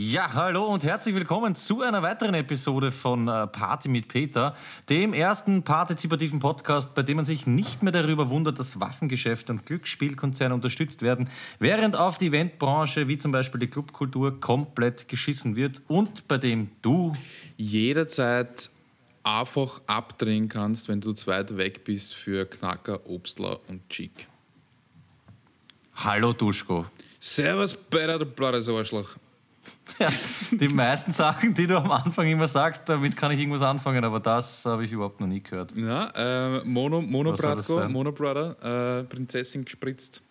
Ja, hallo und herzlich willkommen zu einer weiteren Episode von äh, Party mit Peter, dem ersten partizipativen Podcast, bei dem man sich nicht mehr darüber wundert, dass Waffengeschäfte und Glücksspielkonzerne unterstützt werden, während auf die Eventbranche wie zum Beispiel die Clubkultur komplett geschissen wird und bei dem du jederzeit einfach abdrehen kannst, wenn du zu weit weg bist für Knacker, Obstler und Chick. Hallo Duschko. Servus, Peter, du blödes Arschloch. Ja, die meisten Sachen, die du am Anfang immer sagst, damit kann ich irgendwas anfangen, aber das habe ich überhaupt noch nie gehört. Ja, äh, Mono, Mono Bratko? Mono Brother, äh, Prinzessin gespritzt.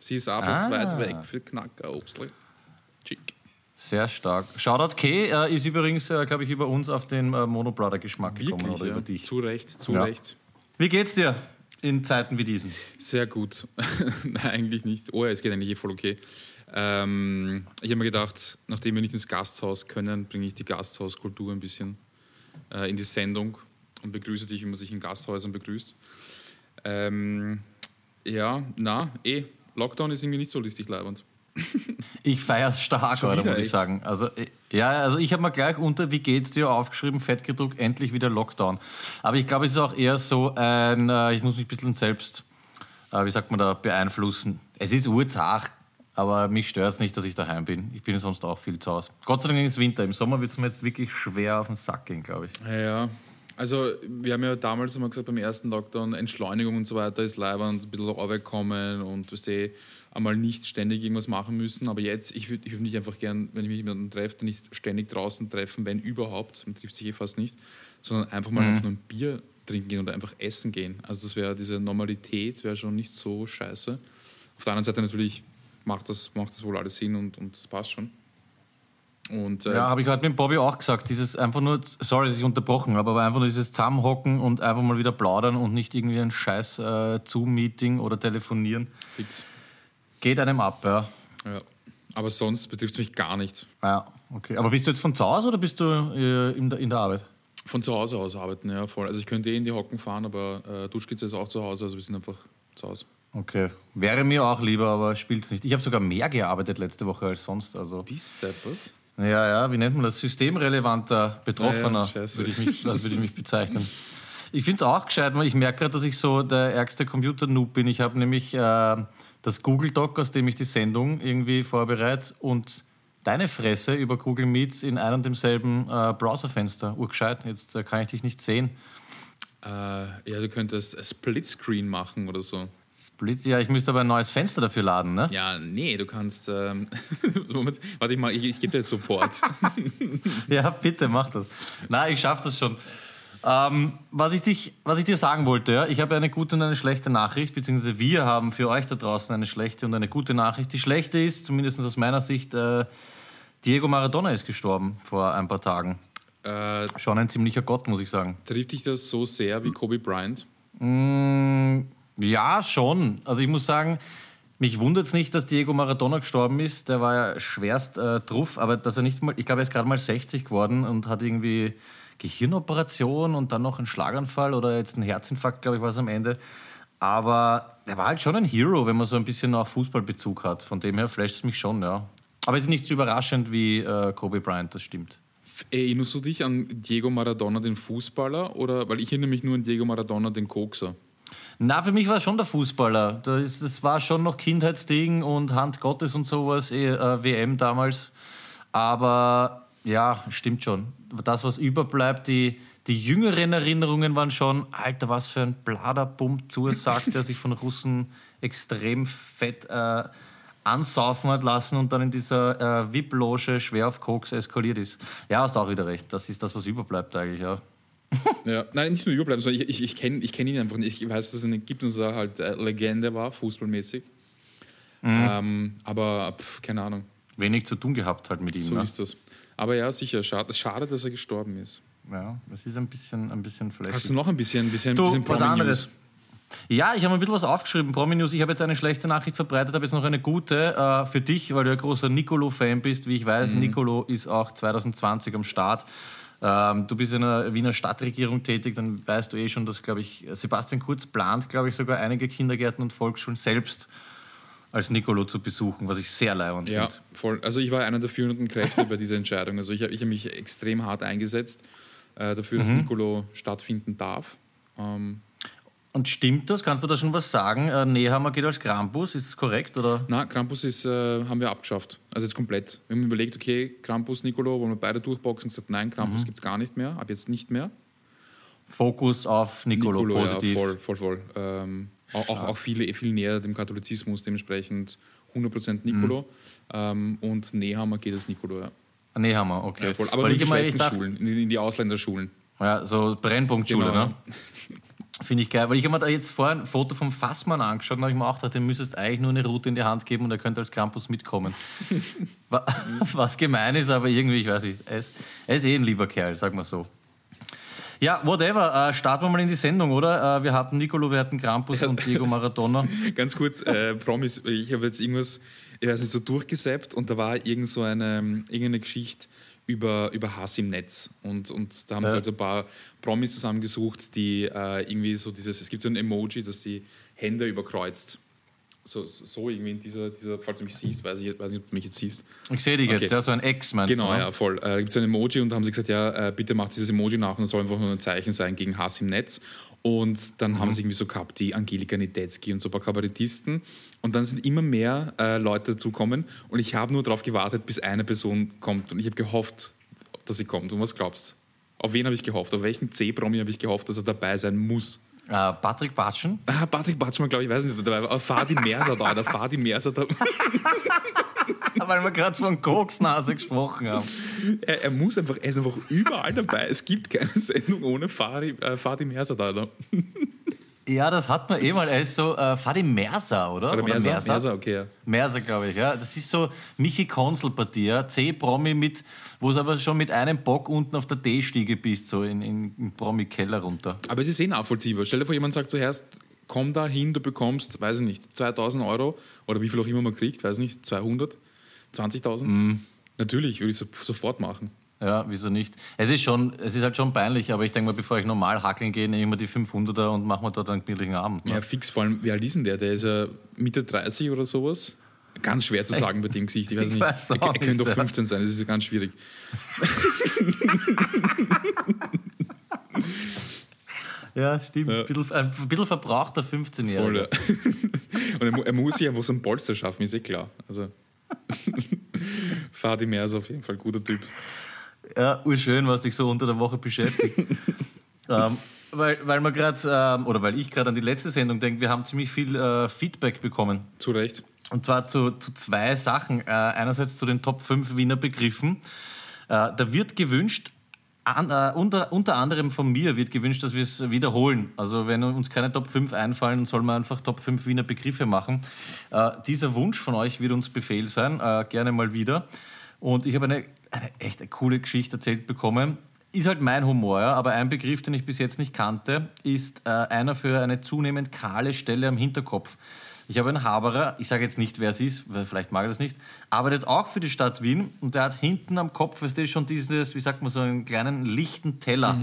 Sie ist einfach Ah. zu weit weg für Knacker, Obstler, Chick. Sehr stark. Shoutout K äh, ist übrigens, äh, glaube ich, über uns auf den äh, Mono Brother Geschmack gekommen Wirklich, oder ja. über dich. Zu Recht, zu Ja. Recht. Wie geht's dir in Zeiten wie diesen? Sehr gut. Nein, eigentlich nicht. Oh, es geht eigentlich voll okay. Ähm, ich habe mir gedacht, nachdem wir nicht ins Gasthaus können, bringe ich die Gasthauskultur ein bisschen äh, in die Sendung und begrüße dich, wie man sich in Gasthäusern begrüßt. Ähm, ja, na, eh, Lockdown ist irgendwie nicht so richtig leibend. Ich feiere es stark, Schon oder, muss ich sagen. Also, äh, ja, also ich habe mir gleich unter Wie geht's dir aufgeschrieben, fett gedruckt, endlich wieder Lockdown. Aber ich glaube, es ist auch eher so ein, äh, ich muss mich ein bisschen selbst, äh, wie sagt man da, beeinflussen. Es ist urzach, aber mich stört es nicht, dass ich daheim bin. Ich bin sonst auch viel zu Hause. Gott sei Dank ist Winter. Im Sommer wird es mir jetzt wirklich schwer auf den Sack gehen, glaube ich. Ja, ja. Also, wir haben ja damals immer gesagt, beim ersten Lockdown, Entschleunigung und so weiter ist leibend, ein bisschen Arbeit kommen und du sehe einmal nicht ständig irgendwas machen müssen. Aber jetzt, ich würde ich würd mich einfach gern, wenn ich mich mit jemandem treffe, nicht ständig draußen treffen, wenn überhaupt, man trifft sich eh fast nicht, sondern einfach mal einfach nur ein Bier trinken gehen oder einfach essen gehen. Also, das wäre diese Normalität, wäre schon nicht so scheiße. Auf der anderen Seite natürlich macht das, macht das wohl alles Sinn und, und das passt schon. Und, äh, Ja, habe ich heute mit Bobby auch gesagt. Dieses einfach nur, sorry, dass ich unterbrochen habe, aber einfach nur dieses Zusammenhocken und einfach mal wieder plaudern und nicht irgendwie ein scheiß äh, Zoom-Meeting oder telefonieren. fix. Geht einem ab, ja. Ja. Aber sonst betrifft es mich gar nicht. Ja, okay. Aber bist du jetzt von zu Hause oder bist du äh, in, der, in der Arbeit? Von zu Hause aus arbeiten, ja, voll. Also ich könnte eh in die Hocken fahren, aber äh, Duschkitze ist auch zu Hause, also wir sind einfach zu Hause. Okay. Wäre mir auch lieber, aber spielt's nicht. Ich habe sogar mehr gearbeitet letzte Woche als sonst. Also, Bist deppert? ja, ja, wie nennt man das? Systemrelevanter Betroffener, Ja, ja, würde ich, mich- das würde ich mich bezeichnen. Ich finde es auch gescheit, weil ich merke gerade, dass ich so der ärgste Computer-Noob bin. Ich habe nämlich äh, das Google Doc, aus dem ich die Sendung irgendwie vorbereite und deine Fresse über Google Meets in einem und demselben äh, Browserfenster. Urgescheit, jetzt äh, kann ich dich nicht sehen. Äh, ja, du könntest Splitscreen machen oder so. Split, ja, ich müsste aber ein neues Fenster dafür laden, ne? Ja, nee, du kannst. Ähm, warte ich mal, ich, ich gebe dir Support. Ja, bitte, mach das. Nein, ich schaffe das schon. Ähm, was, ich dich, was ich dir sagen wollte, ja, ich habe eine gute und eine schlechte Nachricht, beziehungsweise wir haben für euch da draußen eine schlechte und eine gute Nachricht. Die schlechte ist, zumindest aus meiner Sicht, äh, Diego Maradona ist gestorben vor ein paar Tagen. äh, Schon ein ziemlicher Gott, muss ich sagen. trifft dich das so sehr wie Kobe Bryant? Mm, ja, schon. Also ich muss sagen, mich wundert es nicht, dass Diego Maradona gestorben ist. Der war ja schwerst äh, drauf, aber dass er nicht mal, ich glaube, er ist gerade mal 60 geworden und hat irgendwie Gehirnoperation und dann noch einen Schlaganfall oder jetzt einen Herzinfarkt, glaube ich, war es am Ende. Aber er war halt schon ein Hero, wenn man so ein bisschen auch Fußballbezug hat. Von dem her flasht es mich schon, ja. Aber es ist nicht so überraschend wie äh, Kobe Bryant, das stimmt. Erinnerst du dich an Diego Maradona, den Fußballer? Oder, weil ich erinnere mich nur an Diego Maradona, den Kokser. Na, für mich war es schon der Fußballer. Das, das war schon noch Kindheitsding und Hand Gottes und sowas, eh, äh, WM damals. Aber ja, stimmt schon. Das, was überbleibt, die, die jüngeren Erinnerungen waren schon, Alter, was für ein Bladerbump zusagt, der sich von Russen extrem fett äh, ansaufen hat lassen und dann in dieser äh, VIP-Loge schwer auf Koks eskaliert ist. Ja, hast auch wieder recht. Das ist das, was überbleibt eigentlich, ja. Ja, nein, nicht nur überbleiben, sondern ich, ich, ich kenne ich kenn ihn einfach nicht. Ich weiß, dass er eine gibt und dass er halt äh, Legende war, fußballmäßig. Ähm, aber pf, keine Ahnung, Wenig zu tun gehabt halt mit ihm. so ne? ist das. Aber ja, sicher, schade, schade, dass er gestorben ist. Ja, das ist ein bisschen, ein bisschen flashig. Hast du noch ein bisschen, ein bisschen, Du, bisschen was anderes? Ja, ich habe ein bisschen was aufgeschrieben. Promi-News. Ich habe jetzt eine schlechte Nachricht verbreitet, habe jetzt noch eine gute äh, für dich, weil du ja großer Nicolo-Fan bist. Wie ich weiß, Mhm. Nicolo ist auch 2020 am Start. Ähm, du bist in der Wiener Stadtregierung tätig, dann weißt du eh schon, dass, glaube ich, Sebastian Kurz plant, glaube ich, sogar einige Kindergärten und Volksschulen selbst als Nicolo zu besuchen, was ich sehr leibend Ja, finde. voll. Also ich war einer der führenden Kräfte bei dieser Entscheidung. Also ich, hab- ich habe mich extrem hart eingesetzt äh, dafür, Mhm. dass Nicolo stattfinden darf. Ähm, Und stimmt das? Kannst du da schon was sagen? Äh, Nehammer geht als Krampus, ist das korrekt? Oder? na, Krampus ist, äh, haben wir abgeschafft. Also jetzt komplett. Wir haben überlegt, okay, Krampus, Nicolo, wollen wir beide durchboxen und gesagt, nein, Mhm. Krampus gibt es gar nicht mehr, ab jetzt nicht mehr. Fokus auf Nicolo, positiv. ja, voll, voll, voll. Ähm, auch, auch, auch viel, viel näher dem Katholizismus, dementsprechend 100% Nicolo. Mhm. Ähm, und Nehammer geht als Nicolo, ja. Nehammer, okay. ja voll. Aber Weil nur ich die schlechten dachte, Schulen, in, in die Ausländerschulen. Ja, so Brennpunktschule, Genau, ne? Finde ich geil, weil ich habe mir da jetzt vorhin ein Foto vom Fassmann angeschaut und habe ich mir auch gedacht, dem müsstest eigentlich nur eine Route in die Hand geben und er könnte als Campus mitkommen. Wa- Was gemein ist, aber irgendwie, ich weiß nicht, er ist, er ist eh ein lieber Kerl, sag mal so. Ja, whatever, äh, starten wir mal in die Sendung, oder? Äh, wir hatten Nicolo, wir hatten Krampus und Diego Maradona. Ganz kurz, äh, Promis, ich habe jetzt irgendwas, ich weiß nicht, so durchgesäppt und da war irgend so eine, irgendeine Geschichte über, über Hass im Netz. Und, und da haben Ja. sie also ein paar Promis zusammengesucht, die äh, irgendwie so dieses, es gibt so ein Emoji, das die Hände überkreuzt. So, so irgendwie in dieser, dieser, falls du mich siehst, weiß ich weiß nicht, ob du mich jetzt siehst. Ich sehe dich jetzt, Okay. ja, so ein Ex meinst Genau, du? ne? ja, voll. Äh, Da gibt es ein Emoji und da haben sie gesagt, ja, äh, bitte macht dieses Emoji nach und es soll einfach nur ein Zeichen sein gegen Hass im Netz. Und dann Mhm. haben sie irgendwie so gehabt, die Angelika Niedetzky und so ein paar Kabarettisten. Und dann sind immer mehr äh, Leute dazukommen und ich habe nur darauf gewartet, bis eine Person kommt. Und ich habe gehofft, dass sie kommt. Und was glaubst Auf wen habe ich gehofft? Auf welchen C-Promi habe ich gehofft, dass er dabei sein muss? Äh, Patrick Batschen? Ah, Patrick Batschmann, glaube ich, weiß nicht, ob dabei war. Fadi Merser da, der Fadi Merser da. Weil wir gerade von Koksnase gesprochen haben. Er, er muss einfach, er ist einfach überall dabei. Es gibt keine Sendung ohne Fadi, äh, Fadi Merser da. da. Ja, das hat man eh mal. Er ist so äh, Fadi Merser, oder? Oder Merser? Mersat? Merser, okay, ja. Merser, glaube ich, ja. Das ist so Michi Konzel-Partie, ja. C-Promi mit, wo es aber schon mit einem Bock unten auf der D-Stiege bist, so in, in, im Promi-Keller runter. Aber es ist eh nachvollziehbar. Stell dir vor, jemand sagt zuerst, komm da hin, du bekommst, weiß ich nicht, 2000 Euro oder wie viel auch immer man kriegt, weiß ich nicht, 200, 20.000. Natürlich, würde ich so, sofort machen. Ja, wieso nicht? Es ist schon, es ist halt schon peinlich, aber ich denke mal, bevor ich normal hackeln gehe, nehme ich mir die 500er und mache mir dort einen gemütlichen Abend. Ne? Ja, fix, vor allem, wie alt ist denn der? Der ist ja Mitte 30 oder sowas. Ganz schwer zu sagen bei dem Gesicht, ich weiß Ich nicht. weiß er er könnte nicht, doch ja. 15 sein, das ist ja ganz schwierig. Ja, stimmt. Ja. Ein, bisschen, ein bisschen verbrauchter 15-Jähriger. Voll, ja. Und er, er muss sich einfach so ein Polster schaffen, ist eh klar. Also, Fadi Merser auf jeden Fall, guter Typ. Ja, urschön, was dich so unter der Woche beschäftigt. ähm, weil, weil man gerade, ähm, oder weil ich gerade an die letzte Sendung denke, wir haben ziemlich viel äh, Feedback bekommen. Zu Recht. Und zwar zu, zu zwei Sachen. Äh, einerseits zu den Top 5 Wiener Begriffen. Äh, da wird gewünscht, an, äh, unter, unter anderem von mir wird gewünscht, dass wir es wiederholen. Also wenn uns keine Top 5 einfallen, sollen wir einfach Top 5 Wiener Begriffe machen. Äh, dieser Wunsch von euch wird uns Befehl sein, äh, gerne mal wieder. Und ich habe eine, eine echt eine coole Geschichte erzählt bekommen. Ist halt mein Humor, ja, aber ein Begriff, den ich bis jetzt nicht kannte, ist äh, einer für eine zunehmend kahle Stelle am Hinterkopf. Ich habe einen Haberer, ich sage jetzt nicht, wer es ist, weil vielleicht mag er das nicht, arbeitet auch für die Stadt Wien und der hat hinten am Kopf, weißt du, schon dieses, wie sagt man, so einen kleinen lichten Teller.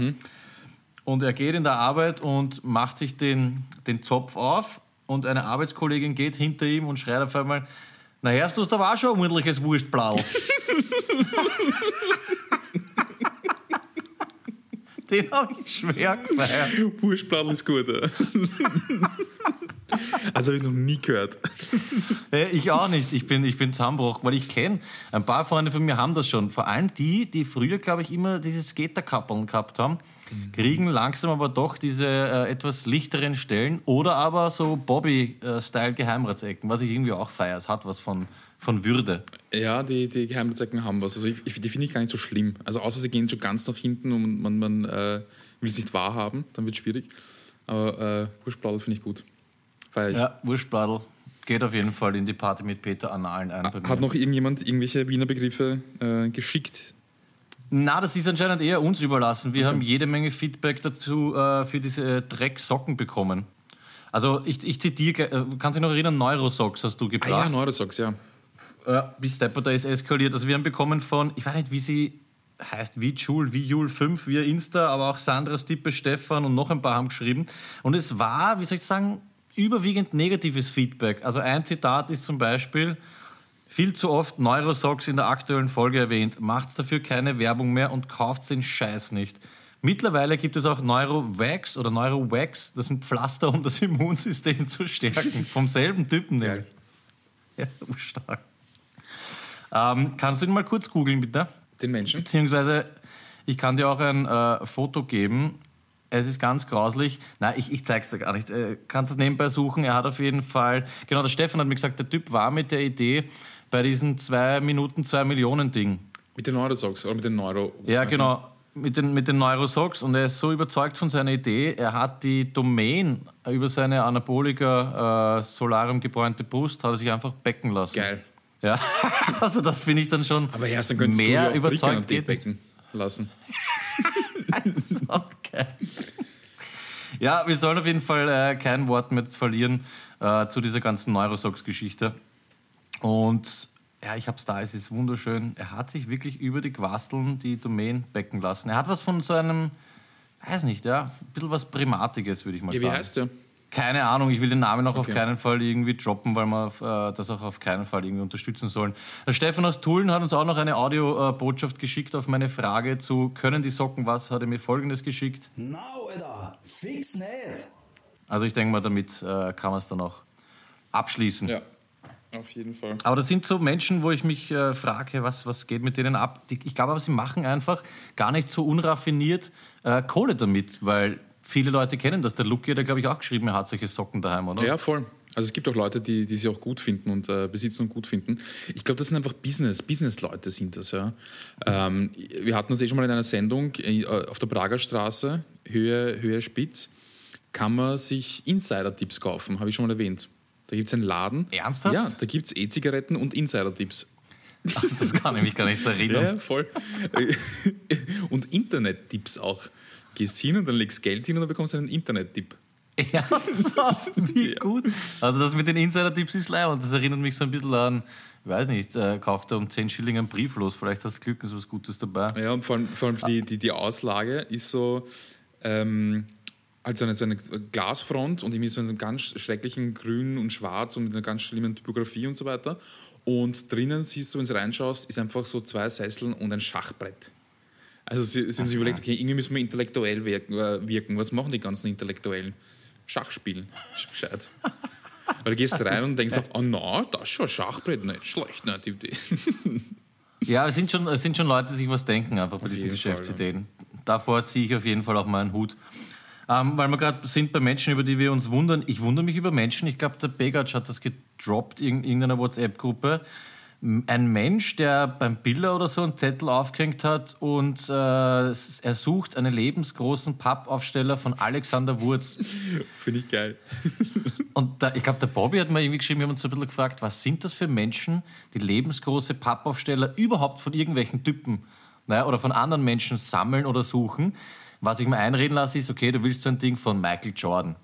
Und er geht in der Arbeit und macht sich den, den Zopf auf und eine Arbeitskollegin geht hinter ihm und schreit auf einmal, na hörst du aber auch schon ein ordentliches Wurstblau. Den habe ich schwer gefeiert. Wurstbladel ist gut. Ja. Also habe ich noch nie gehört. Äh, Ich auch nicht. Ich bin, ich bin Zusammenbruch, weil ich kenne, ein paar Freunde von mir haben das schon. Vor allem die, die früher, glaube ich, immer diese Skaterkappeln gehabt haben, kriegen langsam aber doch diese äh, etwas lichteren Stellen oder aber so Bobby-Style-Geheimratsecken, was ich irgendwie auch feiere. Es hat was von, von Würde. Ja, die, die Geheimratsecken haben was. Also ich, ich, die finde ich gar nicht so schlimm. Also außer sie gehen schon ganz nach hinten und man, man äh, will es nicht wahrhaben, dann wird es schwierig. Aber äh, finde ich gut. Feier ich. Ja, Wurstbladel geht auf jeden Fall in die Party mit Peter Annalen ein. Hat noch irgendjemand irgendwelche Wiener Begriffe äh, geschickt? Na, das ist anscheinend eher uns überlassen. Wir haben jede Menge Feedback dazu äh, für diese Drecksocken bekommen. Also ich, ich zitiere, äh, kannst du dich noch erinnern, Neurosocks hast du Ah gebracht. ja, Neurosocks, ja. äh, bis Stepper da ist eskaliert. Also wir haben bekommen von, ich weiß nicht, wie sie heißt wie Jul, wie Jul 5 via Insta, aber auch Sandra Stippe, Stefan und noch ein paar haben geschrieben. Und es war, wie soll ich sagen, überwiegend negatives Feedback. Also ein Zitat ist zum Beispiel, viel zu oft Neurosocks in der aktuellen Folge erwähnt. Macht dafür keine Werbung mehr und kauft den Scheiß nicht. Mittlerweile gibt es auch Neurowax oder Neurowax. Das sind Pflaster, um das Immunsystem zu stärken. Vom selben Typen nämlich. Ja, stark. Ähm, kannst du ihn mal kurz googeln, bitte? Den Menschen? Beziehungsweise, ich kann dir auch ein äh, Foto geben. Es ist ganz grauslich. Nein, ich, ich zeig's dir gar nicht. Äh, kannst es nebenbei suchen. Er hat auf jeden Fall. Genau, der Stefan hat mir gesagt, der Typ war mit der Idee bei diesem 2 Minuten, 2 Millionen Ding. Mit den Neurosocks oder mit den Neuro. Ja, genau. Mit den, mit den Neurosocks. Und er ist so überzeugt von seiner Idee. Er hat die Domain über seine Anabolika äh, Solarium gebräunte Brust, hat er sich einfach becken lassen. Geil. Ja, also das finde ich dann schon Aber erst dann mehr du überzeugt und geht becken lassen. Okay. Ja, wir sollen auf jeden Fall äh, kein Wort mehr verlieren äh, zu dieser ganzen Neurosocks-Geschichte. Und ja, ich hab's da, es ist wunderschön. Er hat sich wirklich über die Quasteln die Domain becken lassen. Er hat was von so einem, weiß nicht, ja, ein bisschen was Primatiges, würde ich mal Ja, wie sagen. heißt der? Keine Ahnung, ich will den Namen auch auf Okay. keinen Fall irgendwie droppen, weil wir äh, das auch auf keinen Fall irgendwie unterstützen sollen. Der Stefan aus Tulln hat uns auch noch eine Audiobotschaft geschickt auf meine Frage zu Können die Socken was? Hat er mir folgendes geschickt. Nou, Alter, fix nicht. Also ich denke mal, damit äh, kann man es dann auch abschließen. Ja, auf jeden Fall. Aber das sind so Menschen, wo ich mich äh, frage, was, was geht mit denen ab? Die, ich glaube aber, sie machen einfach gar nicht so unraffiniert äh, Kohle damit, weil viele Leute kennen das. Der Luki hat ja, glaube ich, auch geschrieben, er hat solche Socken daheim, oder? Ja, voll. Also es gibt auch Leute, die, die sie auch gut finden und äh, besitzen und gut finden. Ich glaube, das sind einfach Business, Business-Leute sind das, ja. Ähm, wir hatten das eh schon mal in einer Sendung äh, auf der Prager Straße, Höhe, Höhe Spitz, kann man sich Insider-Tipps kaufen, habe ich schon mal erwähnt. Da gibt es einen Laden. Ernsthaft? Ja, da gibt es E-Zigaretten und Insider-Tipps. Ach, das kann ich mich gar nicht erinnern. Ja, voll. und Internet-Tipps auch. Gehst hin und dann legst Geld hin und dann bekommst du einen Internet-Tipp. Ernsthaft, wie Ja. gut. Also das mit den Insider-Tipps ist leid und das erinnert mich so ein bisschen an, ich weiß nicht, äh, kauft er um 10 Schilling einen Brief los, vielleicht hast du Glück und so was Gutes dabei. Ja, und vor allem, vor allem die, die, die Auslage ist so, ähm, halt so eine, so eine Glasfront und irgendwie so einen ganz schrecklichen Grün und Schwarz und mit einer ganz schlimmen Typografie und so weiter. Und drinnen siehst du, wenn du reinschaust, ist einfach so zwei Sesseln und ein Schachbrett. Also sie, sie haben sich überlegt, okay, irgendwie müssen wir intellektuell wirken, äh, wirken. Was machen die ganzen Intellektuellen? Schach spielen. Ist Gescheit. Weil du gehst rein und denkst, oh na, das ist schon Schachbrett, nicht schlecht, ne, die Idee. Ja, es sind schon, es sind schon Leute, die sich was denken einfach bei diesen jeden Fall, Geschäftsideen. Davor ziehe ich auf jeden Fall auch meinen Hut. Ähm, weil wir gerade sind bei Menschen, über die wir uns wundern. Ich wundere mich über Menschen. Ich glaube, der Begatsch hat das gedroppt in irgendeiner WhatsApp-Gruppe. Ein Mensch, der beim Biller oder so einen Zettel aufgehängt hat und äh, er sucht einen lebensgroßen Pappaufsteller von Alexander Wurz. Finde ich geil. Und da, ich glaube, der Bobby hat mir irgendwie geschrieben, wir haben uns so ein bisschen gefragt, was sind das für Menschen, die lebensgroße Pappaufsteller überhaupt von irgendwelchen Typen naja, oder von anderen Menschen sammeln oder suchen. Was ich mir einreden lasse, ist, okay, du willst so ein Ding von Michael Jordan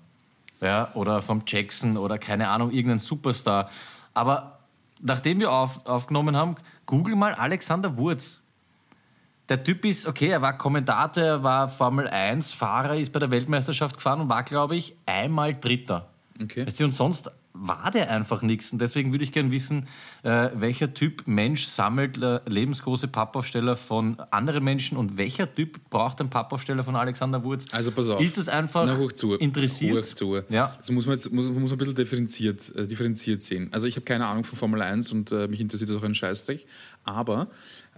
ja, oder vom Jackson oder keine Ahnung, irgendein Superstar. Aber nachdem wir auf, aufgenommen haben, google mal Alexander Wurz. Der Typ ist, okay, er war Kommentator, er war Formel 1, Fahrer, ist bei der Weltmeisterschaft gefahren und war, glaube ich, einmal Dritter. Okay. Weißt du, und sonst war der einfach nichts. Und deswegen würde ich gerne wissen, äh, welcher Typ Mensch sammelt äh, lebensgroße Pappaufsteller von anderen Menschen und welcher Typ braucht einen Pappaufsteller von Alexander Wurz? Also pass auf. Ist es einfach Na, hoch zu. interessiert? Hoch zu. Ja. Also muss man jetzt muss, muss man ein bisschen differenziert, äh, differenziert sehen. Also ich habe keine Ahnung von Formel 1 und äh, mich interessiert das auch ein Scheißdreck. Aber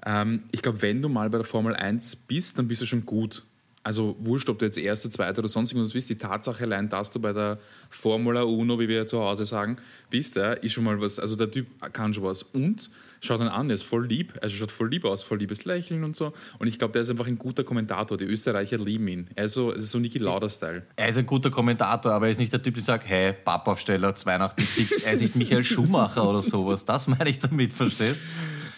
ähm, ich glaube, wenn du mal bei der Formel 1 bist, dann bist du schon gut. Also wurscht, ob du jetzt Erster, Zweiter oder sonst irgendwas bist, die Tatsache allein, dass du bei der Formula Uno, wie wir zu Hause sagen, bist, ja, ist schon mal was. Also der Typ kann schon was. Und schaut ihn an, er ist voll lieb, also schaut voll lieb aus, voll liebes Lächeln und so. Und ich glaube, der ist einfach ein guter Kommentator. Die Österreicher lieben ihn. Er ist so, es ist so Niki Lauda-Style. Er ist ein guter Kommentator, aber er ist nicht der Typ, der sagt, hey, Pappaufsteller, Weihnachten fix. Er ist nicht Michael Schumacher oder sowas. Das meine ich damit, verstehst?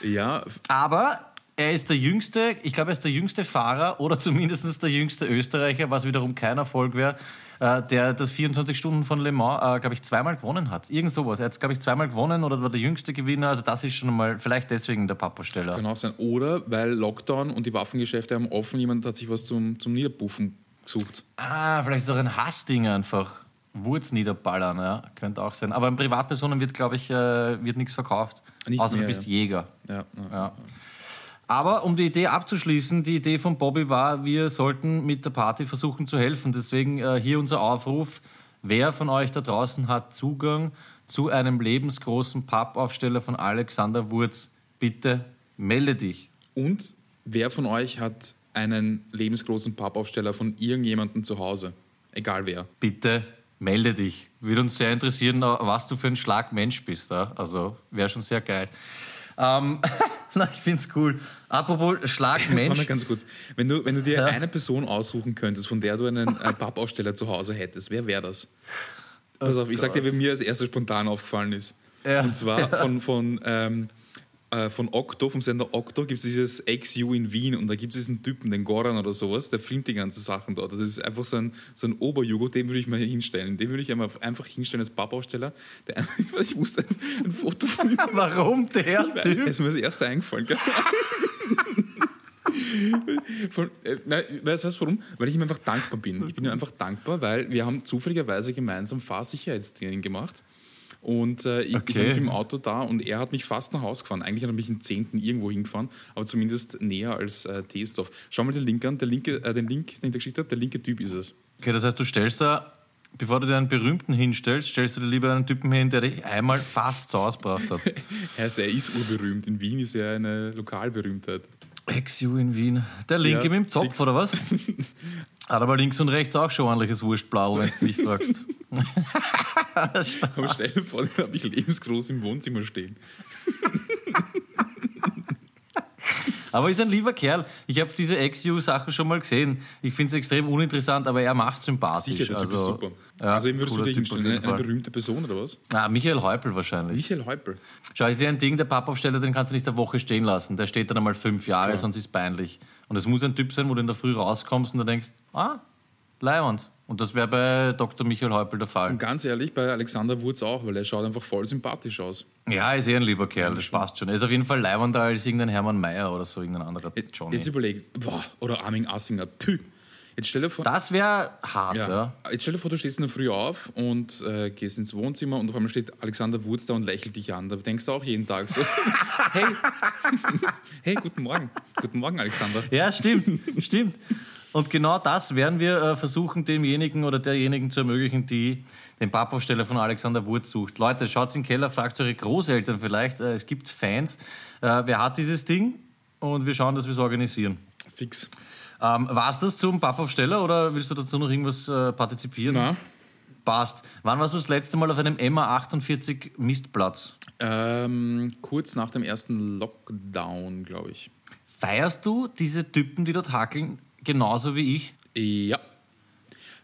Ja, Aber er ist der jüngste, ich glaube, er ist der jüngste Fahrer oder zumindest der jüngste Österreicher, was wiederum kein Erfolg wäre, äh, der das 24 Stunden von Le Mans, äh, glaube ich, zweimal gewonnen hat. Irgend sowas. Er hat glaube ich, zweimal gewonnen oder war der jüngste Gewinner. Also das ist schon mal vielleicht deswegen der Papasteller. Kann auch sein. Oder weil Lockdown und die Waffengeschäfte haben offen, jemand hat sich was zum, zum Niederbuffen gesucht. Ah, vielleicht ist es auch ein Hassding einfach. Wurz niederballern, ja, könnte auch sein. Aber in Privatpersonen wird, glaube ich, äh, wird nichts verkauft. Nicht Außer mehr, du bist ja. Jäger. Ja, ja. Ja. Aber um die Idee abzuschließen, die Idee von Bobby war, wir sollten mit der Party versuchen zu helfen. Deswegen äh, hier unser Aufruf. Wer von euch da draußen hat Zugang zu einem lebensgroßen Pappaufsteller von Alexander Wurz? Bitte melde dich. Und wer von euch hat einen lebensgroßen Pappaufsteller von irgendjemandem zu Hause? Egal wer. Bitte melde dich. Würde uns sehr interessieren, was du für ein Schlagmensch bist. Ja? Also wäre schon sehr geil. Ähm, ich finde es cool. Apropos Schlagmensch. ganz kurz. Wenn du, wenn du dir eine Person aussuchen könntest, von der du einen äh, Pappaufsteller zu Hause hättest, wer wäre das? Pass auf, ich sag dir, wer mir als erstes spontan aufgefallen ist. Ja. Und zwar von, von, ähm, äh, von Okto, vom Sender Okto, gibt es dieses XU in Wien und da gibt es diesen Typen, den Goran oder sowas, der filmt die ganzen Sachen dort. Das ist einfach so ein, so ein Oberjugo, den würde ich mal hier hinstellen. Den würde ich einfach hinstellen als Pappaufsteller. Der, ich wusste ein, ein Foto von ihm Warum der er Typ? ist mir das erste eingefallen. Von, äh, nein, weißt du warum? Weil ich ihm einfach dankbar bin. Ich bin ihm einfach dankbar, weil wir haben zufälligerweise gemeinsam Fahrsicherheitstraining gemacht. Und äh, ich, Okay. ich war mit dem Auto da und er hat mich fast nach Hause gefahren. Eigentlich hat er mich in Zehnten irgendwo hingefahren, aber zumindest näher als äh, Teesdorf. Schau mal den Link an, der linke, äh, den Link, den ich dir geschickt habe, der linke Typ ist es. Okay, das heißt, du stellst da, bevor du dir einen Berühmten hinstellst, stellst du dir lieber einen Typen hin, der dich einmal fast zu Hause gebracht hat. Er ist, er ist urberühmt. In Wien ist er eine Lokalberühmtheit. XU in Wien. Der Linke Ja, mit dem Zopf, fix. oder was? Hat aber links und rechts auch schon ordentliches Wurstblau, wenn du mich fragst. Aber stell dir vor, den habe ich lebensgroß im Wohnzimmer stehen. Aber ist ein lieber Kerl. Ich habe diese XU-Sachen schon mal gesehen. Ich finde es extrem uninteressant, aber er macht sympathisch. Sicher, der Typ also, ist super. ja, also, wen würdest du Typ jeden Eine, eine berühmte Person oder was? Ah, Michael Häupl wahrscheinlich. Michael Häupl. Schau, ist ja ein Ding, der Pappaufsteller, den kannst du nicht eine Woche stehen lassen. Der steht dann einmal fünf Jahre, Klar. sonst ist es peinlich. Und es muss ein Typ sein, wo du in der Früh rauskommst und du denkst, ah, Leihwand. Und das wäre bei Dr. Michael Häupl der Fall. Und ganz ehrlich, bei Alexander Wurz auch, weil er schaut einfach voll sympathisch aus. Ja, ist eh ein lieber Kerl, das passt schon. Er ist auf jeden Fall leibender als irgendein Hermann Mayer oder so, irgendein anderer Johnny. Jetzt überleg, boah, oder Armin Assinger. Tü. Jetzt stell dir vor, Das wäre hart, ja. ja, jetzt stell dir vor, du stehst in der Früh auf und äh, gehst ins Wohnzimmer und auf einmal steht Alexander Wurz da und lächelt dich an. Da denkst du auch jeden Tag so, hey, hey, guten Morgen. Guten Morgen, Alexander. Ja, stimmt, stimmt. Und genau das werden wir äh, versuchen, demjenigen oder derjenigen zu ermöglichen, die den Pappaufsteller von Alexander Wurz sucht. Leute, schaut in den Keller, fragt eure Großeltern vielleicht. Äh, es gibt Fans. Äh, wer hat dieses Ding? Und wir schauen, dass wir es organisieren. Fix. Ähm, War es das zum Pappaufsteller oder willst du dazu noch irgendwas äh, partizipieren? Na, Passt. Wann warst du das letzte Mal auf einem MA48 Mistplatz? ähm, kurz nach dem ersten Lockdown, glaube ich. Feierst du diese Typen, die dort hackeln, genauso wie ich? Ja,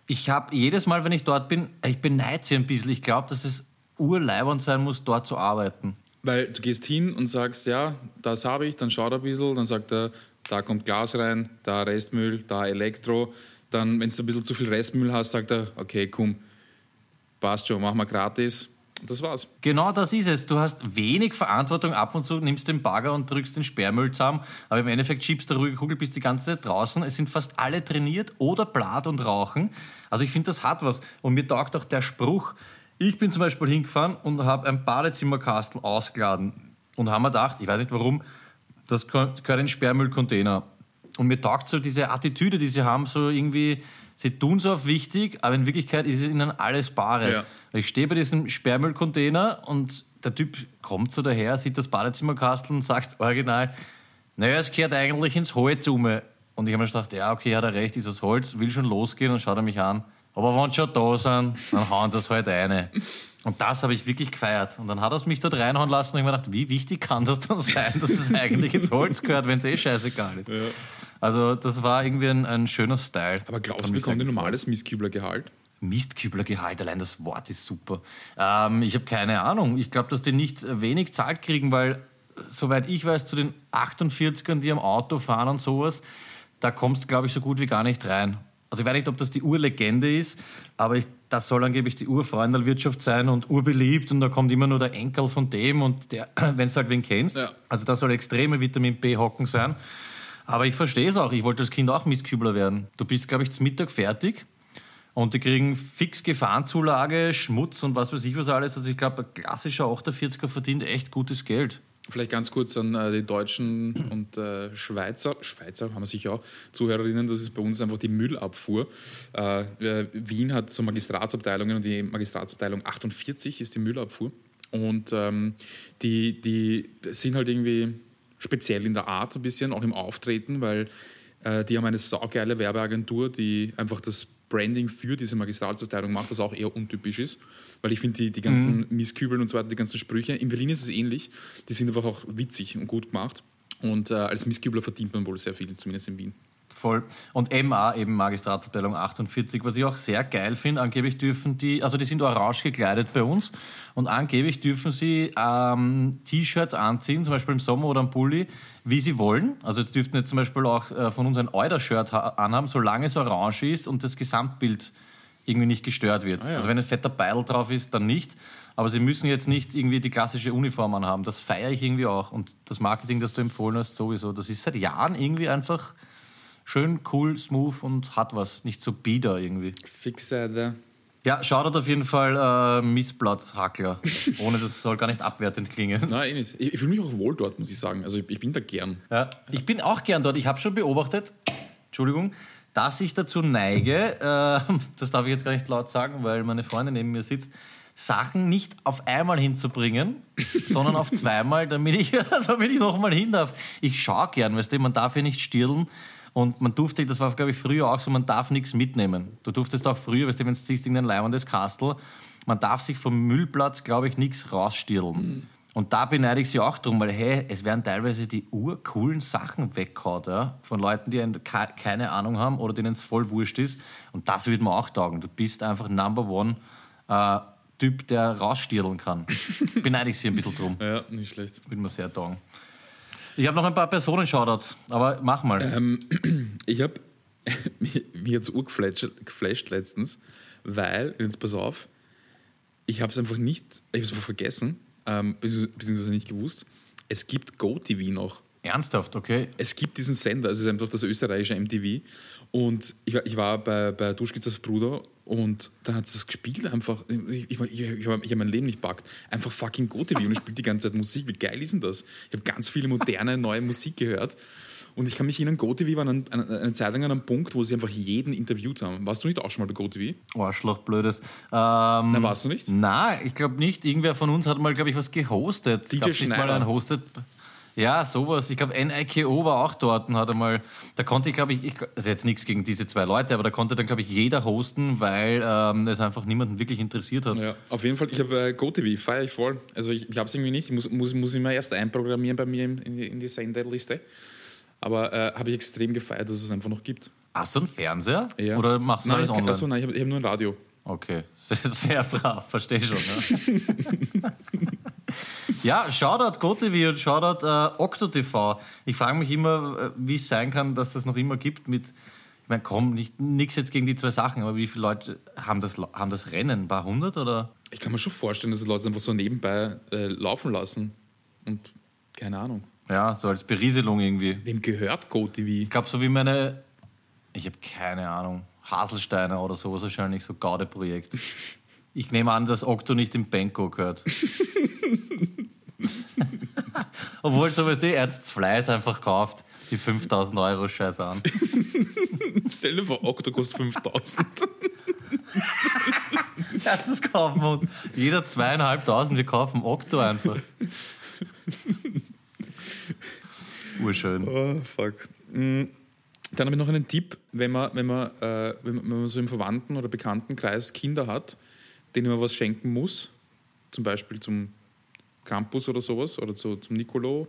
Ich habe jedes Mal, wenn ich dort bin, ich beneide sie ein bisschen. Ich glaube, dass es urleibernd sein muss, dort zu arbeiten. Weil du gehst hin und sagst, ja, das habe ich, dann schaut er ein bisschen, dann sagt er, da kommt Glas rein, da Restmüll, da Elektro. Dann, wenn du ein bisschen zu viel Restmüll hast, sagt er, okay, komm, passt schon, machen wir gratis. Das war's. Genau das ist es. Du hast wenig Verantwortung. Ab und zu nimmst den Bagger und drückst den Sperrmüll zusammen. Aber im Endeffekt schiebst du ruhige Kugel, bist die ganze Zeit draußen. Es sind fast alle trainiert oder blatt und rauchen. Also ich finde, das hat was. Und mir taugt auch der Spruch. Ich bin zum Beispiel hingefahren und habe ein Badezimmerkastel ausgeladen. Und haben mir gedacht, ich weiß nicht warum, das gehört in den Sperrmüllcontainer. Und mir taugt so diese Attitüde, die sie haben, so irgendwie, sie tun so auf wichtig, aber in Wirklichkeit ist ihnen alles Bare. Ja. Ich stehe bei diesem Sperrmüllcontainer und der Typ kommt so daher, sieht das Badezimmerkastel und sagt original, naja, es gehört eigentlich ins Holz um. Und ich habe mir gedacht, ja, okay, hat er recht, ist das Holz, will schon losgehen und schaut er mich an. Aber wenn sie schon da sind, dann hauen sie es halt eine. Und das habe ich wirklich gefeiert. Und dann hat er es mich dort reinhauen lassen und ich habe mir gedacht, wie wichtig kann das dann sein, dass es eigentlich ins Holz gehört, wenn es eh scheißegal ist. Also das war irgendwie ein, ein schöner Style. Aber glaubst du, bekommt ein normales Mistküblergehalt? Mistküblergehalt, allein das Wort ist super. Ähm, ich habe keine Ahnung. Ich glaube, dass die nicht wenig zahlt kriegen, weil soweit ich weiß, zu den 48ern, die am Auto fahren und sowas, da kommst du, glaube ich, so gut wie gar nicht rein. Also ich weiß nicht, ob das die Urlegende ist, aber ich, das soll angeblich die Urfreundelwirtschaft sein und urbeliebt und da kommt immer nur der Enkel von dem und der, wenn du halt wen kennst. Ja. Also da soll extreme Vitamin B-Hocken sein. Aber ich verstehe es auch. Ich wollte als Kind auch Misskübler werden. Du bist, glaube ich, zum Mittag fertig und die kriegen fix Gefahrenzulage, Schmutz und was weiß ich was alles. Also ich glaube, ein klassischer 48er verdient echt gutes Geld. Vielleicht ganz kurz an äh, die Deutschen und äh, Schweizer, Schweizer haben wir sicher auch, Zuhörerinnen, das ist bei uns einfach die Müllabfuhr. Äh, äh, Wien hat so Magistratsabteilungen und die Magistratsabteilung 48 ist die Müllabfuhr. Und ähm, die, die sind halt irgendwie speziell in der Art ein bisschen, auch im Auftreten, weil äh, die haben eine saugeile Werbeagentur, die einfach das Branding für diese Magistratsabteilung macht, was auch eher untypisch ist. Weil ich finde, die, die ganzen Misskübeln und so weiter, die ganzen Sprüche, in Berlin ist es ähnlich, die sind einfach auch witzig und gut gemacht. Und äh, als Misskübler verdient man wohl sehr viel, zumindest in Wien. Voll. Und MA, eben Magistratsabteilung 48, was ich auch sehr geil finde, angeblich dürfen die, also die sind orange gekleidet bei uns und angeblich dürfen sie ähm, T-Shirts anziehen, zum Beispiel im Sommer oder am Pulli, wie sie wollen. Also jetzt dürften jetzt zum Beispiel auch äh, von uns ein Euder-Shirt ha- anhaben, solange es orange ist und das Gesamtbild irgendwie nicht gestört wird. ja. Also wenn ein fetter Beil drauf ist, dann nicht. Aber sie müssen jetzt nicht irgendwie die klassische Uniform anhaben. Das feiere ich irgendwie auch. Und das Marketing, das du empfohlen hast, sowieso. Das ist seit Jahren irgendwie einfach schön, cool, smooth und hat was. Nicht so bieder irgendwie. Fixer. Ja, Shoutout auf jeden Fall äh, Missblatthackler. Ohne das soll gar nicht abwertend klingen. Nein, eh nicht. Ich, ich fühle mich auch wohl dort, muss ich sagen. Also ich, ich bin da gern. Ja, ich bin auch gern dort. Ich habe schon beobachtet, Entschuldigung, dass ich dazu neige, äh, das darf ich jetzt gar nicht laut sagen, weil meine Freundin neben mir sitzt, Sachen nicht auf einmal hinzubringen, sondern auf zweimal, damit ich, damit ich nochmal hin darf. Ich schaue gern, weißt du, man darf ja nicht stirlen. Und man durfte, das war glaube ich früher auch so, man darf nichts mitnehmen. Du durftest auch früher, weißt du, wenn du siehst, in ein leibendes Kastel, man darf sich vom Müllplatz, glaube ich, nichts rausstirlen. Und da beneide ich sie auch drum, weil hey, es werden teilweise die urcoolen Sachen weggehauen, ja, von Leuten, die ein- ke- keine Ahnung haben oder denen es voll wurscht ist. Und das würde mir auch taugen. Du bist einfach Number One äh, Typ, der rausstirlen kann. beneide ich sie ein bisschen drum. Ja, nicht schlecht. Würde mir sehr taugen. Ich habe noch ein paar Personen-Shoutouts, aber mach mal. Ähm, Ich habe mich jetzt geflasht letztens, weil, jetzt pass auf, ich habe es einfach nicht, ich habe es einfach vergessen, ähm, beziehungs- beziehungsweise nicht gewusst. Es gibt GoTV noch. Ernsthaft, okay? Es gibt diesen Sender, es ist einfach das österreichische MTV. Und ich, war- ich war bei, bei Duschkitzers Bruder und dann hat es das gespielt einfach. Ich, ich, ich, ich, habe mein Leben nicht packt. Einfach fucking GoTV und ich spiele die ganze Zeit Musik. Wie geil ist denn das? Ich habe ganz viele moderne, neue Musik gehört. Und ich kann mich erinnern, GoTV war an, an, eine Zeit lang an einem Punkt, wo sie einfach jeden interviewt haben. Warst du nicht auch schon mal bei GoTV? Arschloch, blödes. Ähm, Na, warst du nicht? Nein, ich glaube nicht. Irgendwer von uns hat mal, glaube ich, was gehostet. DJ Gab's nicht mal Schneider. ein Hosted. Ja, sowas. Ich glaube, NIKO war auch dort und hat einmal, da konnte ich, glaube ich, ich, also jetzt nichts gegen diese zwei Leute, aber da konnte dann, glaube ich, jeder hosten, weil ähm, es einfach niemanden wirklich interessiert hat. Ja, auf jeden Fall. Ich habe äh, GoTV, feiere ich voll. Also ich, ich habe es irgendwie nicht. Ich muss, muss, muss immer erst einprogrammieren bei mir in, in, die, in die Senderliste. Aber äh, habe ich extrem gefeiert, dass es einfach noch gibt. Hast du einen Fernseher? Ja. Oder machst du nein, alles ich, online? Achso, nein, ich habe hab nur ein Radio. Okay, sehr, sehr brav, verstehe schon. Ne? ja, Shoutout GoTV und Shoutout äh, OctoTV. Ich frage mich immer, äh, wie es sein kann, dass das noch immer gibt mit, ich meine, komm, nicht nichts jetzt gegen die zwei Sachen, aber wie viele Leute haben das, haben das Rennen? Ein paar hundert oder? Ich kann mir schon vorstellen, dass die Leute einfach so nebenbei äh, laufen lassen. Und keine Ahnung. Ja, so als Berieselung irgendwie. Wem gehört GoTV? Ich glaube, so wie meine, ich habe keine Ahnung, Haselsteiner oder sowas wahrscheinlich, so Gaude-Projekt. Ich nehme an, dass Octo nicht im Benko gehört. Obwohl, so was die Ärzte Fleiß einfach kauft, die 5000 Euro Scheiß an. Stell dir vor, Okto kostet 5000. Erstes kaufen wir uns. Jeder zweieinhalbtausend, wir kaufen Octo einfach. Urschön. Oh, fuck. Mm, Dann habe ich noch einen Tipp, wenn man, wenn, man, äh, wenn, man, wenn man so im Verwandten- oder Bekanntenkreis Kinder hat, denen man was schenken muss, zum Beispiel zum Krampus oder sowas oder zu, zum Nicolo,